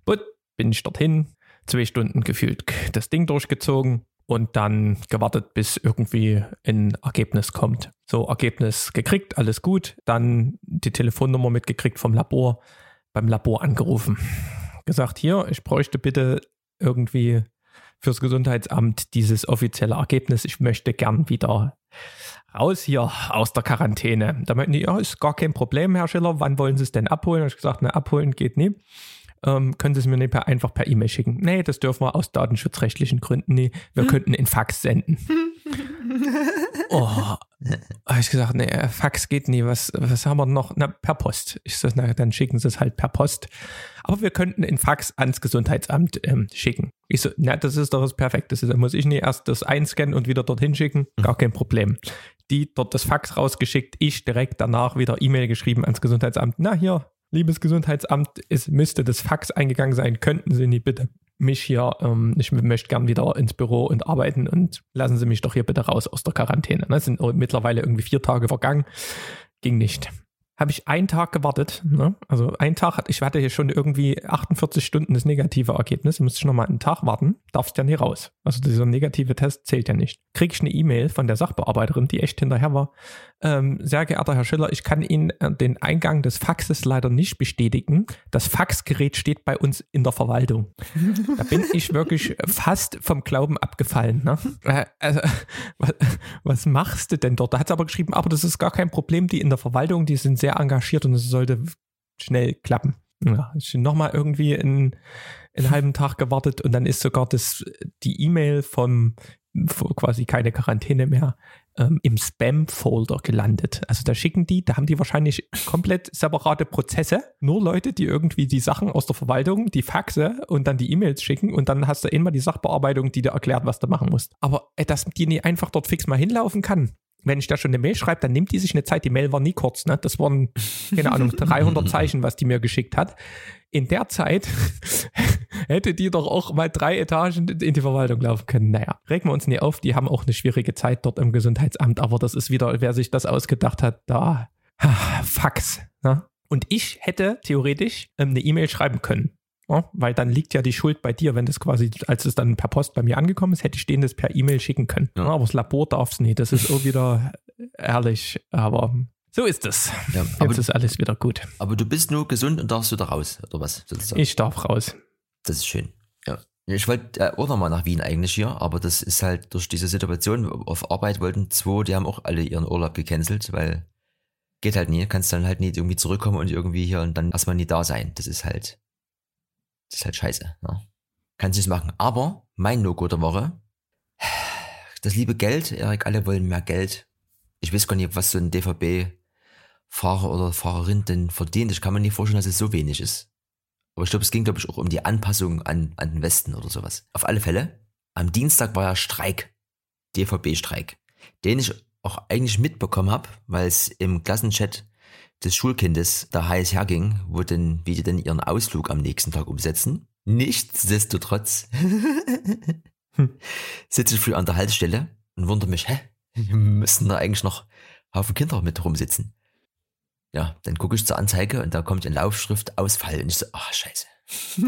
But, bin ich dorthin, zwei Stunden gefühlt das Ding durchgezogen und dann gewartet, bis irgendwie ein Ergebnis kommt. So, Ergebnis gekriegt, alles gut, dann die Telefonnummer mitgekriegt vom Labor, beim Labor angerufen. Gesagt, hier, ich bräuchte bitte irgendwie fürs Gesundheitsamt dieses offizielle Ergebnis. Ich möchte gern wieder raus hier aus der Quarantäne. Da meinten die, ja, ist gar kein Problem, Herr Schiller. Wann wollen Sie es denn abholen? Da habe ich gesagt, ne, abholen geht nie. Ähm, können Sie es mir nicht per, einfach per E-Mail schicken? Nee, das dürfen wir aus datenschutzrechtlichen Gründen nie. Wir hm. könnten in Fax senden. oh, habe ich gesagt, nee, Fax geht nie. Was, was haben wir noch? Na, per Post. Ich sage, na, dann schicken Sie es halt per Post. Aber wir könnten in Fax ans Gesundheitsamt ähm, schicken. Ich so, na, das ist doch das Perfekte. Da muss ich nie erst das einscannen und wieder dorthin schicken. Gar kein Problem die dort das Fax rausgeschickt, ich direkt danach wieder E-Mail geschrieben ans Gesundheitsamt. Na hier, liebes Gesundheitsamt, es müsste das Fax eingegangen sein. Könnten Sie nicht bitte mich hier, ähm, ich möchte gern wieder ins Büro und arbeiten und lassen Sie mich doch hier bitte raus aus der Quarantäne. Es sind mittlerweile irgendwie vier Tage vergangen. Ging nicht habe ich einen Tag gewartet. Ne? Also einen Tag, ich hatte hier schon irgendwie 48 Stunden das negative Ergebnis. Ich musste noch mal einen Tag warten, darfst ja nie raus. Also dieser negative Test zählt ja nicht. Kriege ich eine E-Mail von der Sachbearbeiterin, die echt hinterher war. Ähm, sehr geehrter Herr Schiller, ich kann Ihnen äh, den Eingang des Faxes leider nicht bestätigen. Das Faxgerät steht bei uns in der Verwaltung. da bin ich wirklich fast vom Glauben abgefallen. Ne? Äh, also, was, was machst du denn dort? Da hat sie aber geschrieben, aber das ist gar kein Problem, die in der Verwaltung, die sind sehr engagiert und es sollte schnell klappen. Ja, ich nochmal irgendwie in, einen halben Tag gewartet und dann ist sogar das, die E-Mail vom quasi keine Quarantäne mehr ähm, im Spam-Folder gelandet. Also da schicken die, da haben die wahrscheinlich komplett separate Prozesse. Nur Leute, die irgendwie die Sachen aus der Verwaltung, die Faxe und dann die E-Mails schicken und dann hast du immer die Sachbearbeitung, die dir erklärt, was du machen musst. Aber äh, dass die nicht einfach dort fix mal hinlaufen kann, wenn ich da schon eine Mail schreibe, dann nimmt die sich eine Zeit. Die Mail war nie kurz, ne? Das waren, keine Ahnung, 300 Zeichen, was die mir geschickt hat. In der Zeit hätte die doch auch mal drei Etagen in die Verwaltung laufen können. Naja, regen wir uns nie auf. Die haben auch eine schwierige Zeit dort im Gesundheitsamt. Aber das ist wieder, wer sich das ausgedacht hat, da, Fax. Ne? Und ich hätte theoretisch ähm, eine E-Mail schreiben können. Ja, weil dann liegt ja die Schuld bei dir, wenn das quasi, als es dann per Post bei mir angekommen ist, hätte ich denen das per E-Mail schicken können. Ja. aber das Labor darf es nicht. Das ist auch wieder ehrlich, aber so ist es. Ja, aber Jetzt ist alles wieder gut. Aber du bist nur gesund und darfst wieder raus, oder was? Sozusagen. Ich darf raus. Das ist schön. Ja. Ich wollte äh, auch nochmal nach Wien eigentlich hier, aber das ist halt durch diese Situation auf Arbeit wollten zwei, die haben auch alle ihren Urlaub gecancelt, weil geht halt nie, kannst dann halt nie irgendwie zurückkommen und irgendwie hier und dann erstmal nie da sein. Das ist halt das ist halt scheiße. Ne? Kannst nichts machen. Aber mein No-Go der Woche, das liebe Geld, Erik, alle wollen mehr Geld. Ich weiß gar nicht, was so ein DVB-Fahrer oder Fahrerin denn verdient. Ich kann mir nicht vorstellen, dass es so wenig ist. Aber ich glaube, es ging, glaube ich, auch um die Anpassung an, an den Westen oder sowas. Auf alle Fälle, am Dienstag war ja Streik. DVB-Streik. Den ich auch eigentlich mitbekommen habe, weil es im Klassenchat des Schulkindes da heiß herging, wo denn, wie die denn ihren Ausflug am nächsten Tag umsetzen. Nichtsdestotrotz sitze ich früh an der Haltestelle und wundere mich, hä, müssen da eigentlich noch Haufen Kinder mit rumsitzen. Ja, dann gucke ich zur Anzeige und da kommt in Laufschrift Ausfall und ich so, ach, scheiße.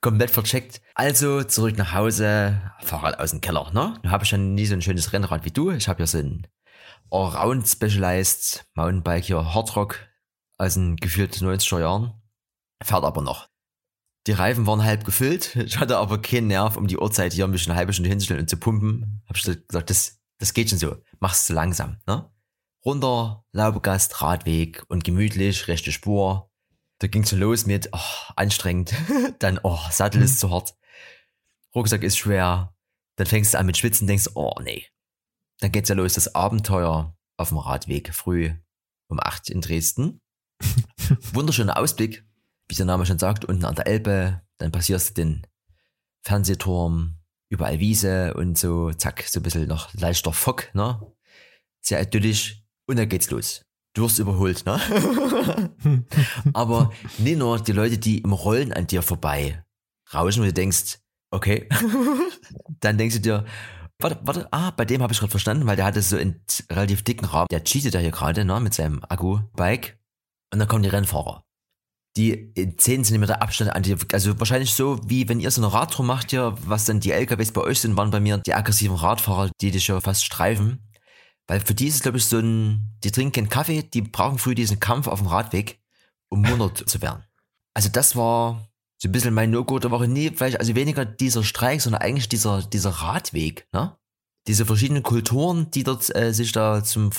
Komplett vercheckt. Also zurück nach Hause, Fahrrad aus dem Keller, ne? Nun habe ich ja nie so ein schönes Rennrad wie du. Ich habe ja so ein Allround Specialized Mountainbike hier Hardrock aus den gefühlten 90er Jahren. Fährt aber noch. Die Reifen waren halb gefüllt. Ich hatte aber keinen Nerv, um die Uhrzeit hier mich eine halbe Stunde hinzustellen und zu pumpen. Hab ich gesagt, das, das geht schon so. Mach's langsam, ne? Runter, Laubegast, Radweg und gemütlich, rechte Spur. Da ging's schon los mit, oh, anstrengend. Dann, oh, Sattel ist zu hart. Rucksack ist schwer. Dann fängst du an mit Schwitzen, denkst, oh, nee. Dann geht's ja los, das Abenteuer auf dem Radweg, früh um acht in Dresden. Wunderschöner Ausblick, wie der Name schon sagt, unten an der Elbe. Dann passierst du den Fernsehturm, überall Wiese und so, zack, so ein bisschen noch leichter Fock, ne? Sehr idyllisch. Und dann geht's los. Du wirst überholt, ne? Aber nicht nur die Leute, die im Rollen an dir vorbei rauschen, und du denkst, okay. dann denkst du dir, warte, warte, ah, bei dem habe ich gerade verstanden, weil der hatte so einen relativ dicken Rahmen. Der cheatet da hier gerade, ne, mit seinem Akku-Bike. Und dann kommen die Rennfahrer. Die in 10 cm Abstand an dir, also wahrscheinlich so, wie wenn ihr so eine Radtour macht hier, was dann die LKWs bei euch sind, waren bei mir die aggressiven Radfahrer, die dich ja fast streifen. Weil für die ist es, glaube ich, so ein, die trinken Kaffee, die brauchen früh diesen Kampf auf dem Radweg, um 100 zu werden. Also das war so ein bisschen mein No-Go der Woche. Nee, vielleicht, also weniger dieser Streik, sondern eigentlich dieser, dieser Radweg, ne? Diese verschiedenen Kulturen, die dort äh, sich da zum,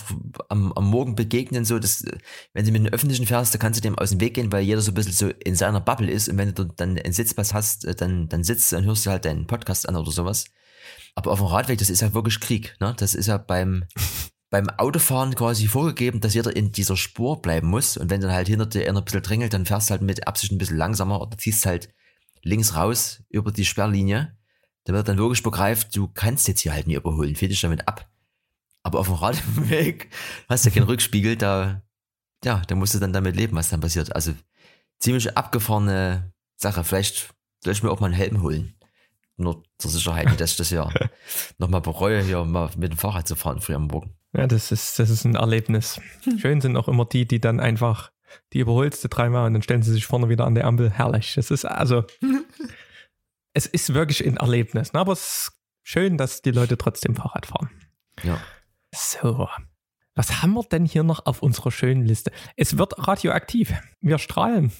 am, am Morgen begegnen, so, das, wenn du mit dem Öffentlichen fährst, da kannst du dem aus dem Weg gehen, weil jeder so ein bisschen so in seiner Bubble ist und wenn du dann einen Sitzplatz hast, äh, dann, dann sitzt und hörst du halt deinen Podcast an oder sowas. Aber auf dem Radweg, das ist ja wirklich Krieg, ne? Das ist ja beim, beim Autofahren quasi vorgegeben, dass jeder in dieser Spur bleiben muss. Und wenn dann halt hinter dir einer ein bisschen drängelt, dann fährst du halt mit Absicht ein bisschen langsamer oder ziehst halt links raus über die Sperrlinie. Da wird dann wirklich begreift, du kannst jetzt hier halt nie überholen, fähr dich damit ab. Aber auf dem Radweg hast du ja keinen Rückspiegel, da, ja, da musst du dann damit leben, was dann passiert. Also ziemlich abgefahrene Sache. Vielleicht soll ich mir auch mal einen Helm holen. Nur zur Sicherheit, dass ich das ja nochmal bereue, hier mal mit dem Fahrrad zu fahren früh am Morgen. Ja, das ist, das ist ein Erlebnis. Schön sind auch immer die, die dann einfach, die überholst du dreimal und dann stellen sie sich vorne wieder an der Ampel. Herrlich. Das ist also, es ist wirklich ein Erlebnis. Ne? Aber es ist schön, dass die Leute trotzdem Fahrrad fahren. Ja. So. Was haben wir denn hier noch auf unserer schönen Liste? Es wird radioaktiv. Wir strahlen.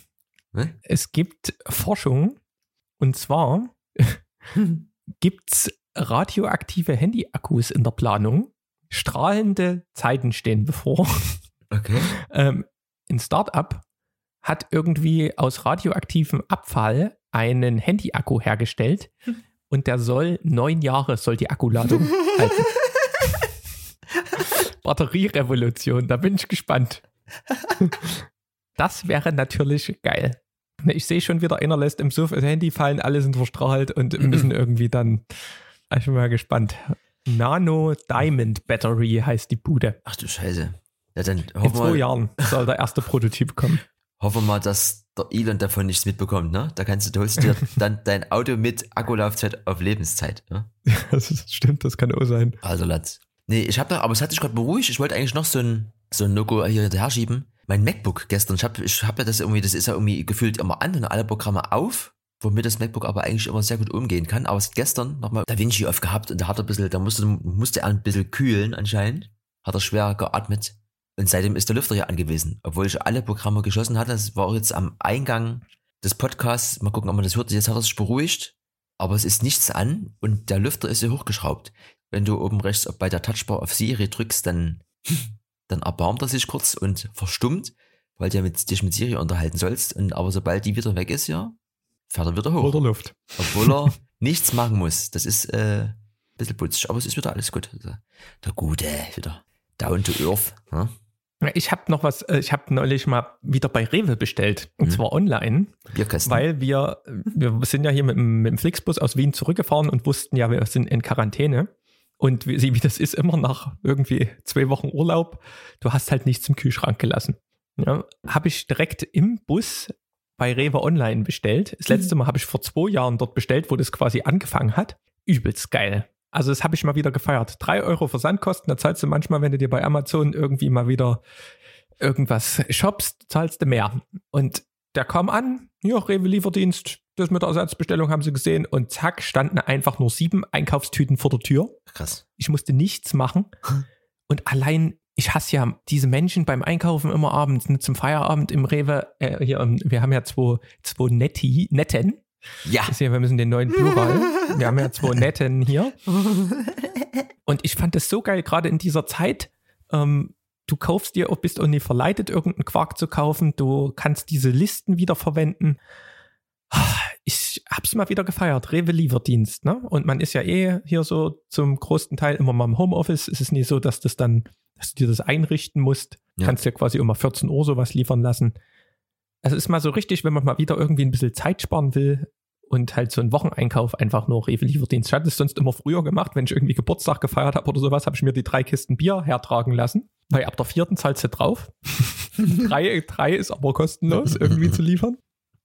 Ne? Es gibt Forschung und zwar gibt es radioaktive Handyakkus in der Planung. Strahlende Zeiten stehen bevor. Okay. Ähm, ein Startup hat irgendwie aus radioaktivem Abfall einen Handyakku hergestellt und der soll neun Jahre soll die Akkuladung halten. Batterierevolution, da bin ich gespannt. Das wäre natürlich geil. Ich sehe schon wieder, einer lässt im Suff das Handy fallen, alle sind verstrahlt und müssen irgendwie dann. Ich bin mal gespannt. Nano Diamond Battery heißt die Bude. Ach du Scheiße. Ja, dann In zwei wir, Jahren soll der erste Prototyp kommen. hoffen wir mal, dass der Elon davon nichts mitbekommt, ne? Da kannst du, du holst dir dann dein Auto mit Akkulaufzeit auf Lebenszeit, ne? Das ist- stimmt, das kann auch sein. Also Latz. Nee, ich hab da, aber es hat sich gerade beruhigt. Ich wollte eigentlich noch so ein, so ein Logo hier hinterher schieben. Mein MacBook gestern, ich habe ich hab ja das irgendwie, das ist ja irgendwie gefühlt immer an und alle Programme auf, womit das MacBook aber eigentlich immer sehr gut umgehen kann. Aber es hat gestern nochmal DaVinci aufgehabt und da hat er ein bisschen, da musste, musste er ein bisschen kühlen anscheinend. Hat er schwer geatmet. Und seitdem ist der Lüfter hier angewiesen. Obwohl ich alle Programme geschlossen hatte. Das war auch jetzt am Eingang des Podcasts. Mal gucken, ob man das hört. Jetzt hat er sich beruhigt. Aber es ist nichts an und der Lüfter ist hier hochgeschraubt. Wenn du oben rechts bei der Touchbar auf Siri drückst, dann, dann erbarmt er sich kurz und verstummt, weil du ja mit, dich mit Siri unterhalten sollst. Und aber sobald die wieder weg ist, ja, fährt er wieder hoch. Oder Luft. Obwohl er nichts machen muss. Das ist äh, ein bisschen putzig, aber es ist wieder alles gut. Also, der Gute, wieder down to earth. Ne? Ich habe noch was, äh, ich habe neulich mal wieder bei Rewe bestellt. Und Mhm. zwar online, Bierkästen. weil wir, wir sind ja hier mit, dem- mit dem Flixbus aus Wien zurückgefahren und wussten ja, wir sind in Quarantäne. Und wie, wie das ist, immer nach irgendwie zwei Wochen Urlaub, du hast halt nichts im Kühlschrank gelassen. Ja, habe ich direkt im Bus bei Rewe Online bestellt. Das letzte Mal habe ich vor zwei Jahren dort bestellt, wo das quasi angefangen hat. Übelst geil. Also das habe ich mal wieder gefeiert. Drei Euro Versandkosten, da zahlst du manchmal, wenn du dir bei Amazon irgendwie mal wieder irgendwas shoppst, zahlst du mehr. Und der kam an, ja, Rewe Lieferdienst, das mit der Ersatzbestellung haben sie gesehen und zack, standen einfach nur sieben Einkaufstüten vor der Tür. Krass. Ich musste nichts machen. Und allein ich hasse ja diese Menschen beim Einkaufen immer abends, ne, zum Feierabend im Rewe. Äh, hier, ähm, wir haben ja zwei, zwei Netti, Netten. Ja. Ja, wir müssen den neuen Plural. Wir haben ja zwei Netten hier. Und ich fand das so geil, gerade in dieser Zeit. Ähm, du kaufst dir, bist auch nie verleitet, irgendeinen Quark zu kaufen. Du kannst diese Listen wiederverwenden. Ich hab's mal wieder gefeiert, Rewe Lieferdienst, ne? Und man ist ja eh hier so zum größten Teil immer mal im Homeoffice. Es ist nicht so, dass das dann, dass du dir das einrichten musst. Ja. Kannst ja quasi immer 14 Uhr sowas liefern lassen. Es ist mal so richtig, wenn man mal wieder irgendwie ein bisschen Zeit sparen will und halt so einen Wocheneinkauf einfach nur Rewe Lieferdienst. Ich hatte es sonst immer früher gemacht, wenn ich irgendwie Geburtstag gefeiert habe oder sowas, habe ich mir die drei Kisten Bier hertragen lassen. Weil ab der vierten zahlst du drauf. drei, drei ist aber kostenlos irgendwie zu liefern.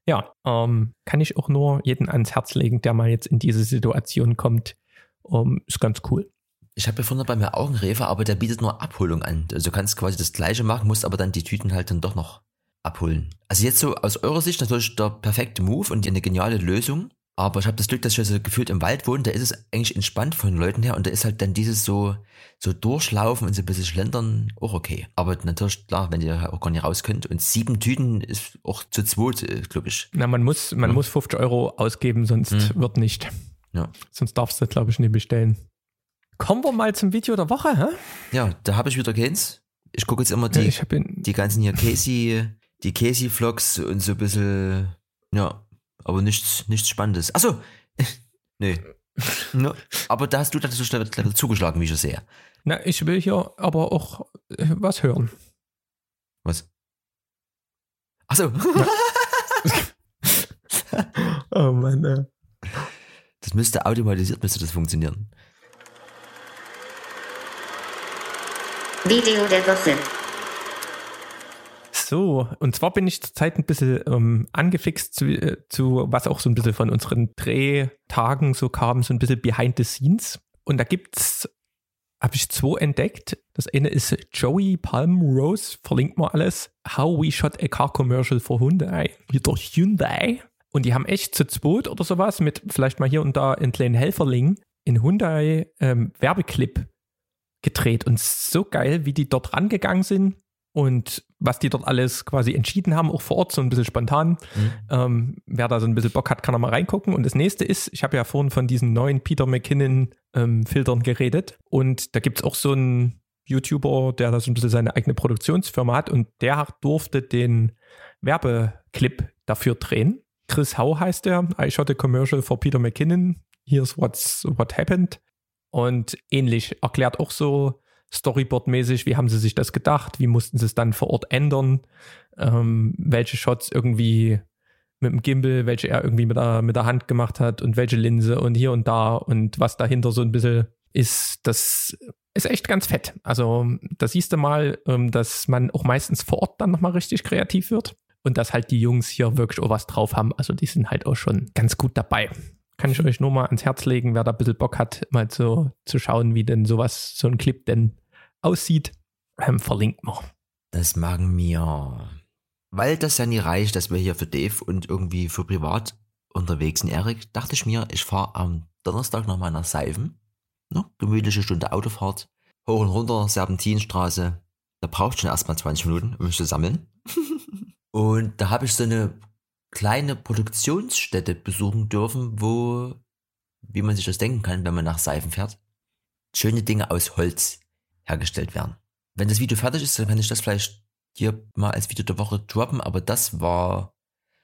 Ja, ähm, kann ich auch nur jeden ans Herz legen, der mal jetzt in diese Situation kommt. Um, ist ganz cool. Ich habe gefunden bei mir auch einen Rewe, aber der bietet nur Abholung an. Also du kannst quasi das gleiche machen, musst aber dann die Tüten halt dann doch noch abholen. Also jetzt so aus eurer Sicht natürlich der perfekte Move und eine geniale Lösung. Aber ich habe das Glück, dass ich so gefühlt im Wald wohne, da ist es eigentlich entspannt von den Leuten her und da ist halt dann dieses so, so durchlaufen und so ein bisschen schlendern auch okay. Aber natürlich, klar, wenn ihr auch gar nicht raus könnt und sieben Tüten ist auch zu zweit, äh, glaube ich. Na, man muss, man Ja. muss 50 Euro ausgeben, sonst Mhm. wird nicht. Ja. Sonst darfst du, glaube ich, nicht bestellen. Kommen wir mal zum Video der Woche, hä? Ja, da habe ich wieder keins. Ich gucke jetzt immer die, ihn. die ganzen hier Casey, die Casey-Vlogs und so ein bisschen, ja, aber nichts, nichts Spannendes. Achso, nee. Ja, aber da hast du so schnell zugeschlagen, wie ich es sehe. Na, ich will hier aber auch äh, was hören. Was? Achso, Oh Mann, äh. das müsste automatisiert, müsste das funktionieren. Video der Woche. So, und zwar bin ich zurzeit ein bisschen ähm, angefixt zu, äh, zu, was auch so ein bisschen von unseren Drehtagen so kam, so ein bisschen behind the scenes. Und da gibt's, habe ich zwei entdeckt. Das eine ist Joey Palm Rose, verlinkt mal alles. How we shot a car commercial for Hyundai. Wieder Hyundai. Und die haben echt zu zweit oder sowas mit vielleicht mal hier und da einen kleinen Helferling in Hyundai ähm, Werbeclip gedreht. Und so geil, wie die dort rangegangen sind und was die dort alles quasi entschieden haben, auch vor Ort, so ein bisschen spontan. Ähm, wer da so ein bisschen Bock hat, kann da mal reingucken. Und das nächste ist, ich habe ja vorhin von diesen neuen Peter McKinnon ähm, Filtern geredet. Und da gibt's auch so einen YouTuber, der da so ein bisschen seine eigene Produktionsfirma hat und der durfte den Werbeclip dafür drehen. Chris Howe heißt der. I shot a commercial for Peter McKinnon. Here's what's what happened. Und ähnlich erklärt auch so Storyboard-mäßig, wie haben sie sich das gedacht, wie mussten sie es dann vor Ort ändern, ähm, welche Shots irgendwie mit dem Gimbal, welche er irgendwie mit der, mit der Hand gemacht hat und welche Linse und hier und da und was dahinter so ein bisschen ist, das ist echt ganz fett. Also da siehst du mal, ähm, dass man auch meistens vor Ort dann nochmal richtig kreativ wird und dass halt die Jungs hier wirklich auch was drauf haben. Also die sind halt auch schon ganz gut dabei. Kann ich euch nur mal ans Herz legen, wer da ein bisschen Bock hat, mal zu, zu schauen, wie denn sowas, so ein Clip denn aussieht. Ähm, verlinkt mal. Das machen wir. Weil das ja nie reicht, dass wir hier für Dave und irgendwie für privat unterwegs sind, Erik, dachte ich mir, ich fahre am Donnerstag nochmal nach Seifen. Ne? Gemütliche Stunde Autofahrt. Hoch und runter, Serpentinstraße. Da braucht schon erstmal 20 Minuten, um mich zu sammeln. und da habe ich so eine kleine Produktionsstätte besuchen dürfen, wo, wie man sich das denken kann, wenn man nach Seifen fährt, schöne Dinge aus Holz hergestellt werden. Wenn das Video fertig ist, dann kann ich das vielleicht hier mal als Video der Woche droppen, aber das war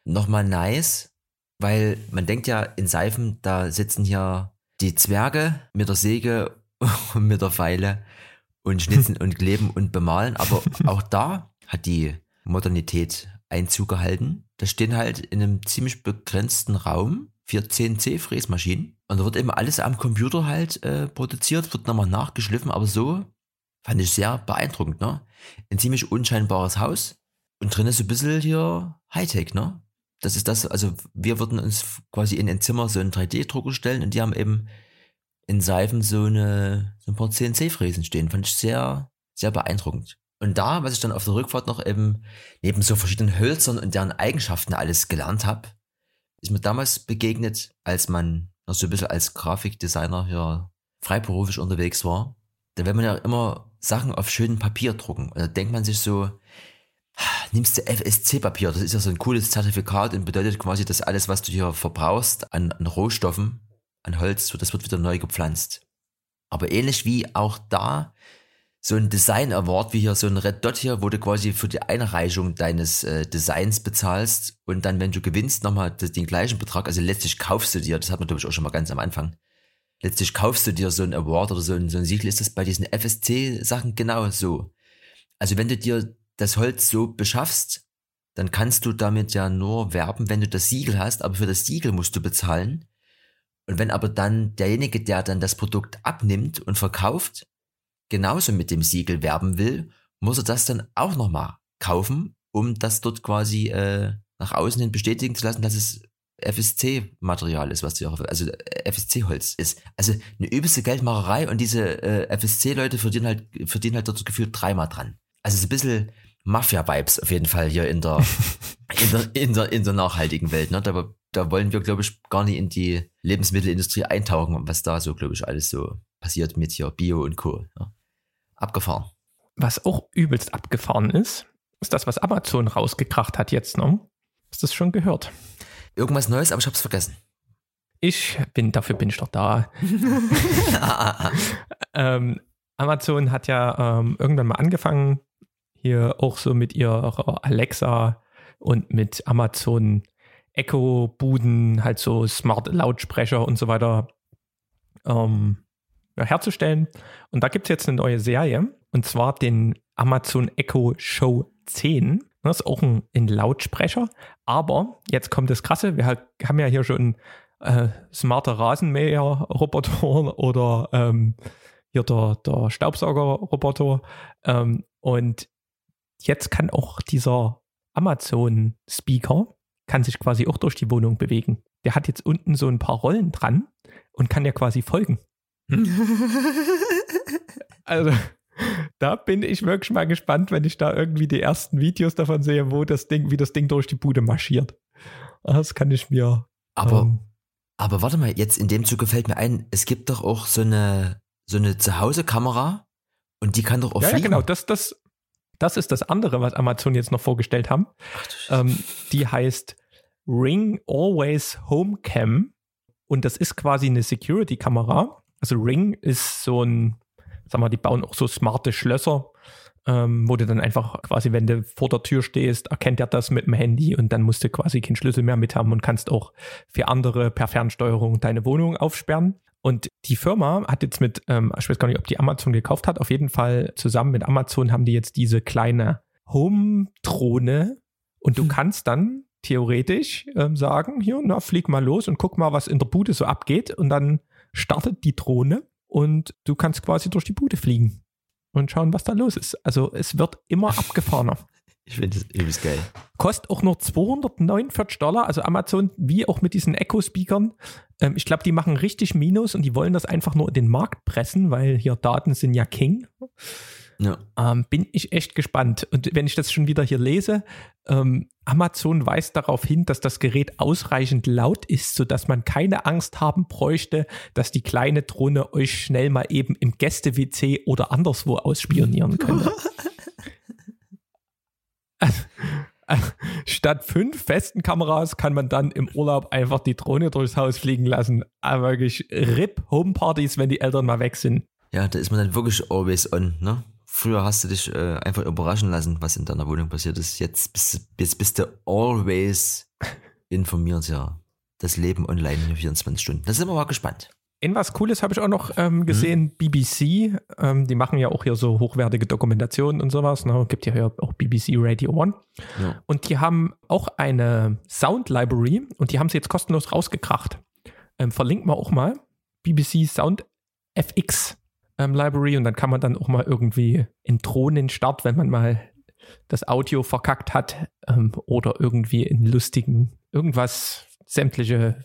nochmal nice, weil man denkt ja in Seifen, da sitzen hier die Zwerge mit der Säge und mit der Pfeile und schnitzen und kleben und bemalen, aber auch da hat die Modernität Einzug gehalten. Da stehen halt in einem ziemlich begrenzten Raum vier CNC-Fräsmaschinen und da wird eben alles am Computer halt äh, produziert, wird nochmal nachgeschliffen, aber so fand ich sehr beeindruckend, ne? Ein ziemlich unscheinbares Haus und drin ist so ein bisschen hier Hightech, ne? Das ist das, also wir würden uns quasi in ein Zimmer so einen 3D-Drucker stellen und die haben eben in Seifen so eine, so ein paar CNC-Fräsen stehen. Fand ich sehr, sehr beeindruckend. Und da, was ich dann auf der Rückfahrt noch eben neben so verschiedenen Hölzern und deren Eigenschaften alles gelernt habe, ist mir damals begegnet, als man noch so ein bisschen als Grafikdesigner hier freiberuflich unterwegs war. da will man ja immer Sachen auf schönem Papier drucken. Und da denkt man sich so, nimmst du FSC-Papier, das ist ja so ein cooles Zertifikat und bedeutet quasi, dass alles, was du hier verbrauchst an, an Rohstoffen, an Holz, das wird wieder neu gepflanzt. Aber ähnlich wie auch da so ein Design Award, wie hier so ein Red Dot hier, wo du quasi für die Einreichung deines äh, Designs bezahlst und dann, wenn du gewinnst, nochmal den gleichen Betrag, also letztlich kaufst du dir, das hat man glaube ich auch schon mal ganz am Anfang, letztlich kaufst du dir so ein Award oder so ein, so ein Siegel, ist das bei diesen FSC-Sachen genau so. Also wenn du dir das Holz so beschaffst, dann kannst du damit ja nur werben, wenn du das Siegel hast, aber für das Siegel musst du bezahlen. Und wenn aber dann derjenige, der dann das Produkt abnimmt und verkauft, genauso mit dem Siegel werben will, muss er das dann auch nochmal kaufen, um das dort quasi äh, nach außen hin bestätigen zu lassen, dass es FSC-Material ist, was du auch, also FSC-Holz ist. Also eine übelste Geldmacherei und diese äh, FSC-Leute verdienen halt, verdienen halt dort gefühlt dreimal dran. Also so ein bisschen Mafia-Vibes auf jeden Fall hier in der, in der, in der, in der nachhaltigen Welt. Ne? Da, da wollen wir, glaube ich, gar nicht in die Lebensmittelindustrie eintauchen, was da so, glaube ich, alles so passiert mit hier Bio und Co. Ja? Abgefahren. Was auch übelst abgefahren ist, ist das, was Amazon rausgekracht hat jetzt, ne? Hast du das schon gehört? Irgendwas Neues, aber ich hab's vergessen. Ich bin, dafür bin ich doch da. ähm, Amazon hat ja ähm, irgendwann mal angefangen, hier auch so mit ihrer Alexa und mit Amazon Echo-Buden, halt so Smart Lautsprecher und so weiter ähm, herzustellen. Und da gibt es jetzt eine neue Serie, und zwar den Amazon Echo Show 10. Das ist auch ein, ein Lautsprecher. Aber jetzt kommt das Krasse, wir halt, haben ja hier schon äh, smarte Rasenmäher-Roboter oder ähm, hier der, der Staubsauger-Roboter. Ähm, und jetzt kann auch dieser Amazon-Speaker kann sich quasi auch durch die Wohnung bewegen. Der hat jetzt unten so ein paar Rollen dran und kann ja quasi folgen. also, da bin ich wirklich mal gespannt, wenn ich da irgendwie die ersten Videos davon sehe, wo das Ding, wie das Ding durch die Bude marschiert. Das kann ich mir. Aber, ähm, aber warte mal, jetzt in dem Zuge fällt mir ein, es gibt doch auch so eine, so eine Zuhause-Kamera und die kann doch auch ja, fliegen. Ja, genau, das, das, das ist das andere, was Amazon jetzt noch vorgestellt haben. Ähm, die heißt Ring Always Home Cam und das ist quasi eine Security-Kamera. Also Ring ist so ein, sag mal, die bauen auch so smarte Schlösser, ähm, wo du dann einfach quasi, wenn du vor der Tür stehst, erkennt er das mit dem Handy und dann musst du quasi keinen Schlüssel mehr mit haben und kannst auch für andere per Fernsteuerung deine Wohnung aufsperren. Und die Firma hat jetzt mit, ähm, ich weiß gar nicht, ob die Amazon gekauft hat, auf jeden Fall zusammen mit Amazon haben die jetzt diese kleine Home-Drohne und du hm. kannst dann theoretisch ähm, sagen, hier, na, flieg mal los und guck mal, was in der Bude so abgeht und dann startet die Drohne und du kannst quasi durch die Bude fliegen und schauen, was da los ist. Also es wird immer abgefahrener. Ich finde das übelst geil. Kostet auch nur 249 Dollar, also Amazon, wie auch mit diesen Echo-Speakern. Ähm, ich glaube, die machen richtig Minus und die wollen das einfach nur in den Markt pressen, weil hier Daten sind ja King. Ja. Ähm, bin ich echt gespannt. Und wenn ich das schon wieder hier lese, ähm, Amazon weist darauf hin, dass das Gerät ausreichend laut ist, sodass man keine Angst haben bräuchte, dass die kleine Drohne euch schnell mal eben im Gäste-WC oder anderswo ausspionieren könnte. Statt fünf festen Kameras kann man dann im Urlaub einfach die Drohne durchs Haus fliegen lassen. Aber wirklich RIP Homepartys, wenn die Eltern mal weg sind. Ja, da ist man dann wirklich always on, ne? Früher hast du dich äh, einfach überraschen lassen, was in deiner Wohnung passiert ist. Jetzt bist, jetzt bist du always informiert, ja. Das Leben online in 24 Stunden. Da sind wir mal gespannt. In was Cooles habe ich auch noch ähm, gesehen, mhm. BBC, ähm, die machen ja auch hier so hochwertige Dokumentationen und sowas. Ne? Gibt ja hier auch BBC Radio One. Ja. Und die haben auch eine Sound Library und die haben sie jetzt kostenlos rausgekracht. Ähm, verlinken wir auch mal. BBC Sound FX ähm, Library und dann kann man dann auch mal irgendwie in Drohnenstart, wenn man mal das Audio verkackt hat ähm, oder irgendwie in lustigen, irgendwas, sämtliche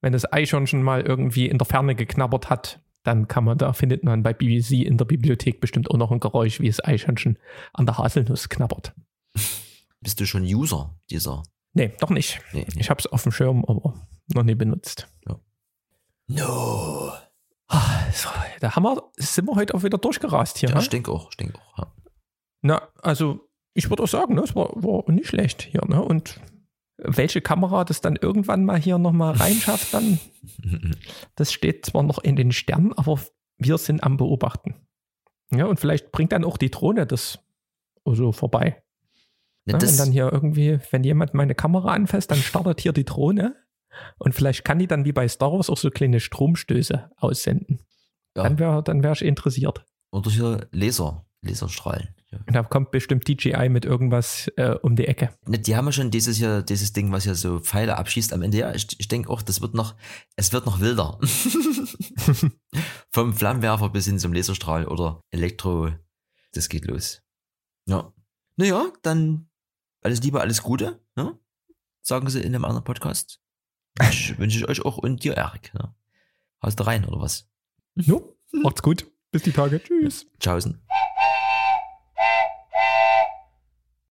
wenn das Eichhörnchen mal irgendwie in der Ferne geknabbert hat, dann kann man, da findet man bei BBC in der Bibliothek bestimmt auch noch ein Geräusch, wie das Eichhörnchen an der Haselnuss knabbert. Bist du schon User dieser? Nee, noch nicht. Nee, nee. Ich habe es auf dem Schirm, aber noch nie benutzt. Ja. No. Da haben wir, sind wir heute auch wieder durchgerast hier. Ja, ne? denke auch, denke auch. Ja. Na, also ich würde auch sagen, ne, es war, war nicht schlecht hier. Ne? Und welche Kamera das dann irgendwann mal hier nochmal reinschafft, dann, das steht zwar noch in den Sternen, aber wir sind am Beobachten. Ja, und vielleicht bringt dann auch die Drohne das so vorbei. Ne, Ja, das, wenn dann hier irgendwie, wenn jemand meine Kamera anfasst, dann startet hier die Drohne und vielleicht kann die dann wie bei Star Wars auch so kleine Stromstöße aussenden. Ja. Dann wäre dann wär ich interessiert. oder hier Laser, Laserstrahlen. Ja. Und da kommt bestimmt DJI mit irgendwas äh, um die Ecke. Ne, Die haben ja schon dieses hier, dieses Ding, was ja so Pfeile abschießt am Ende. Ja, ich, ich denke auch, das wird noch, es wird noch wilder. Vom Flammenwerfer bis hin zum Laserstrahl oder Elektro, das geht los. Ja. Naja, dann alles Liebe, alles Gute, ne? sagen sie in einem anderen Podcast. Ich wünsche ich euch auch und dir, Erik. Ne? Haust du rein oder was? Jo, macht's gut. Bis die Tage. Tschüss. Tschaußen.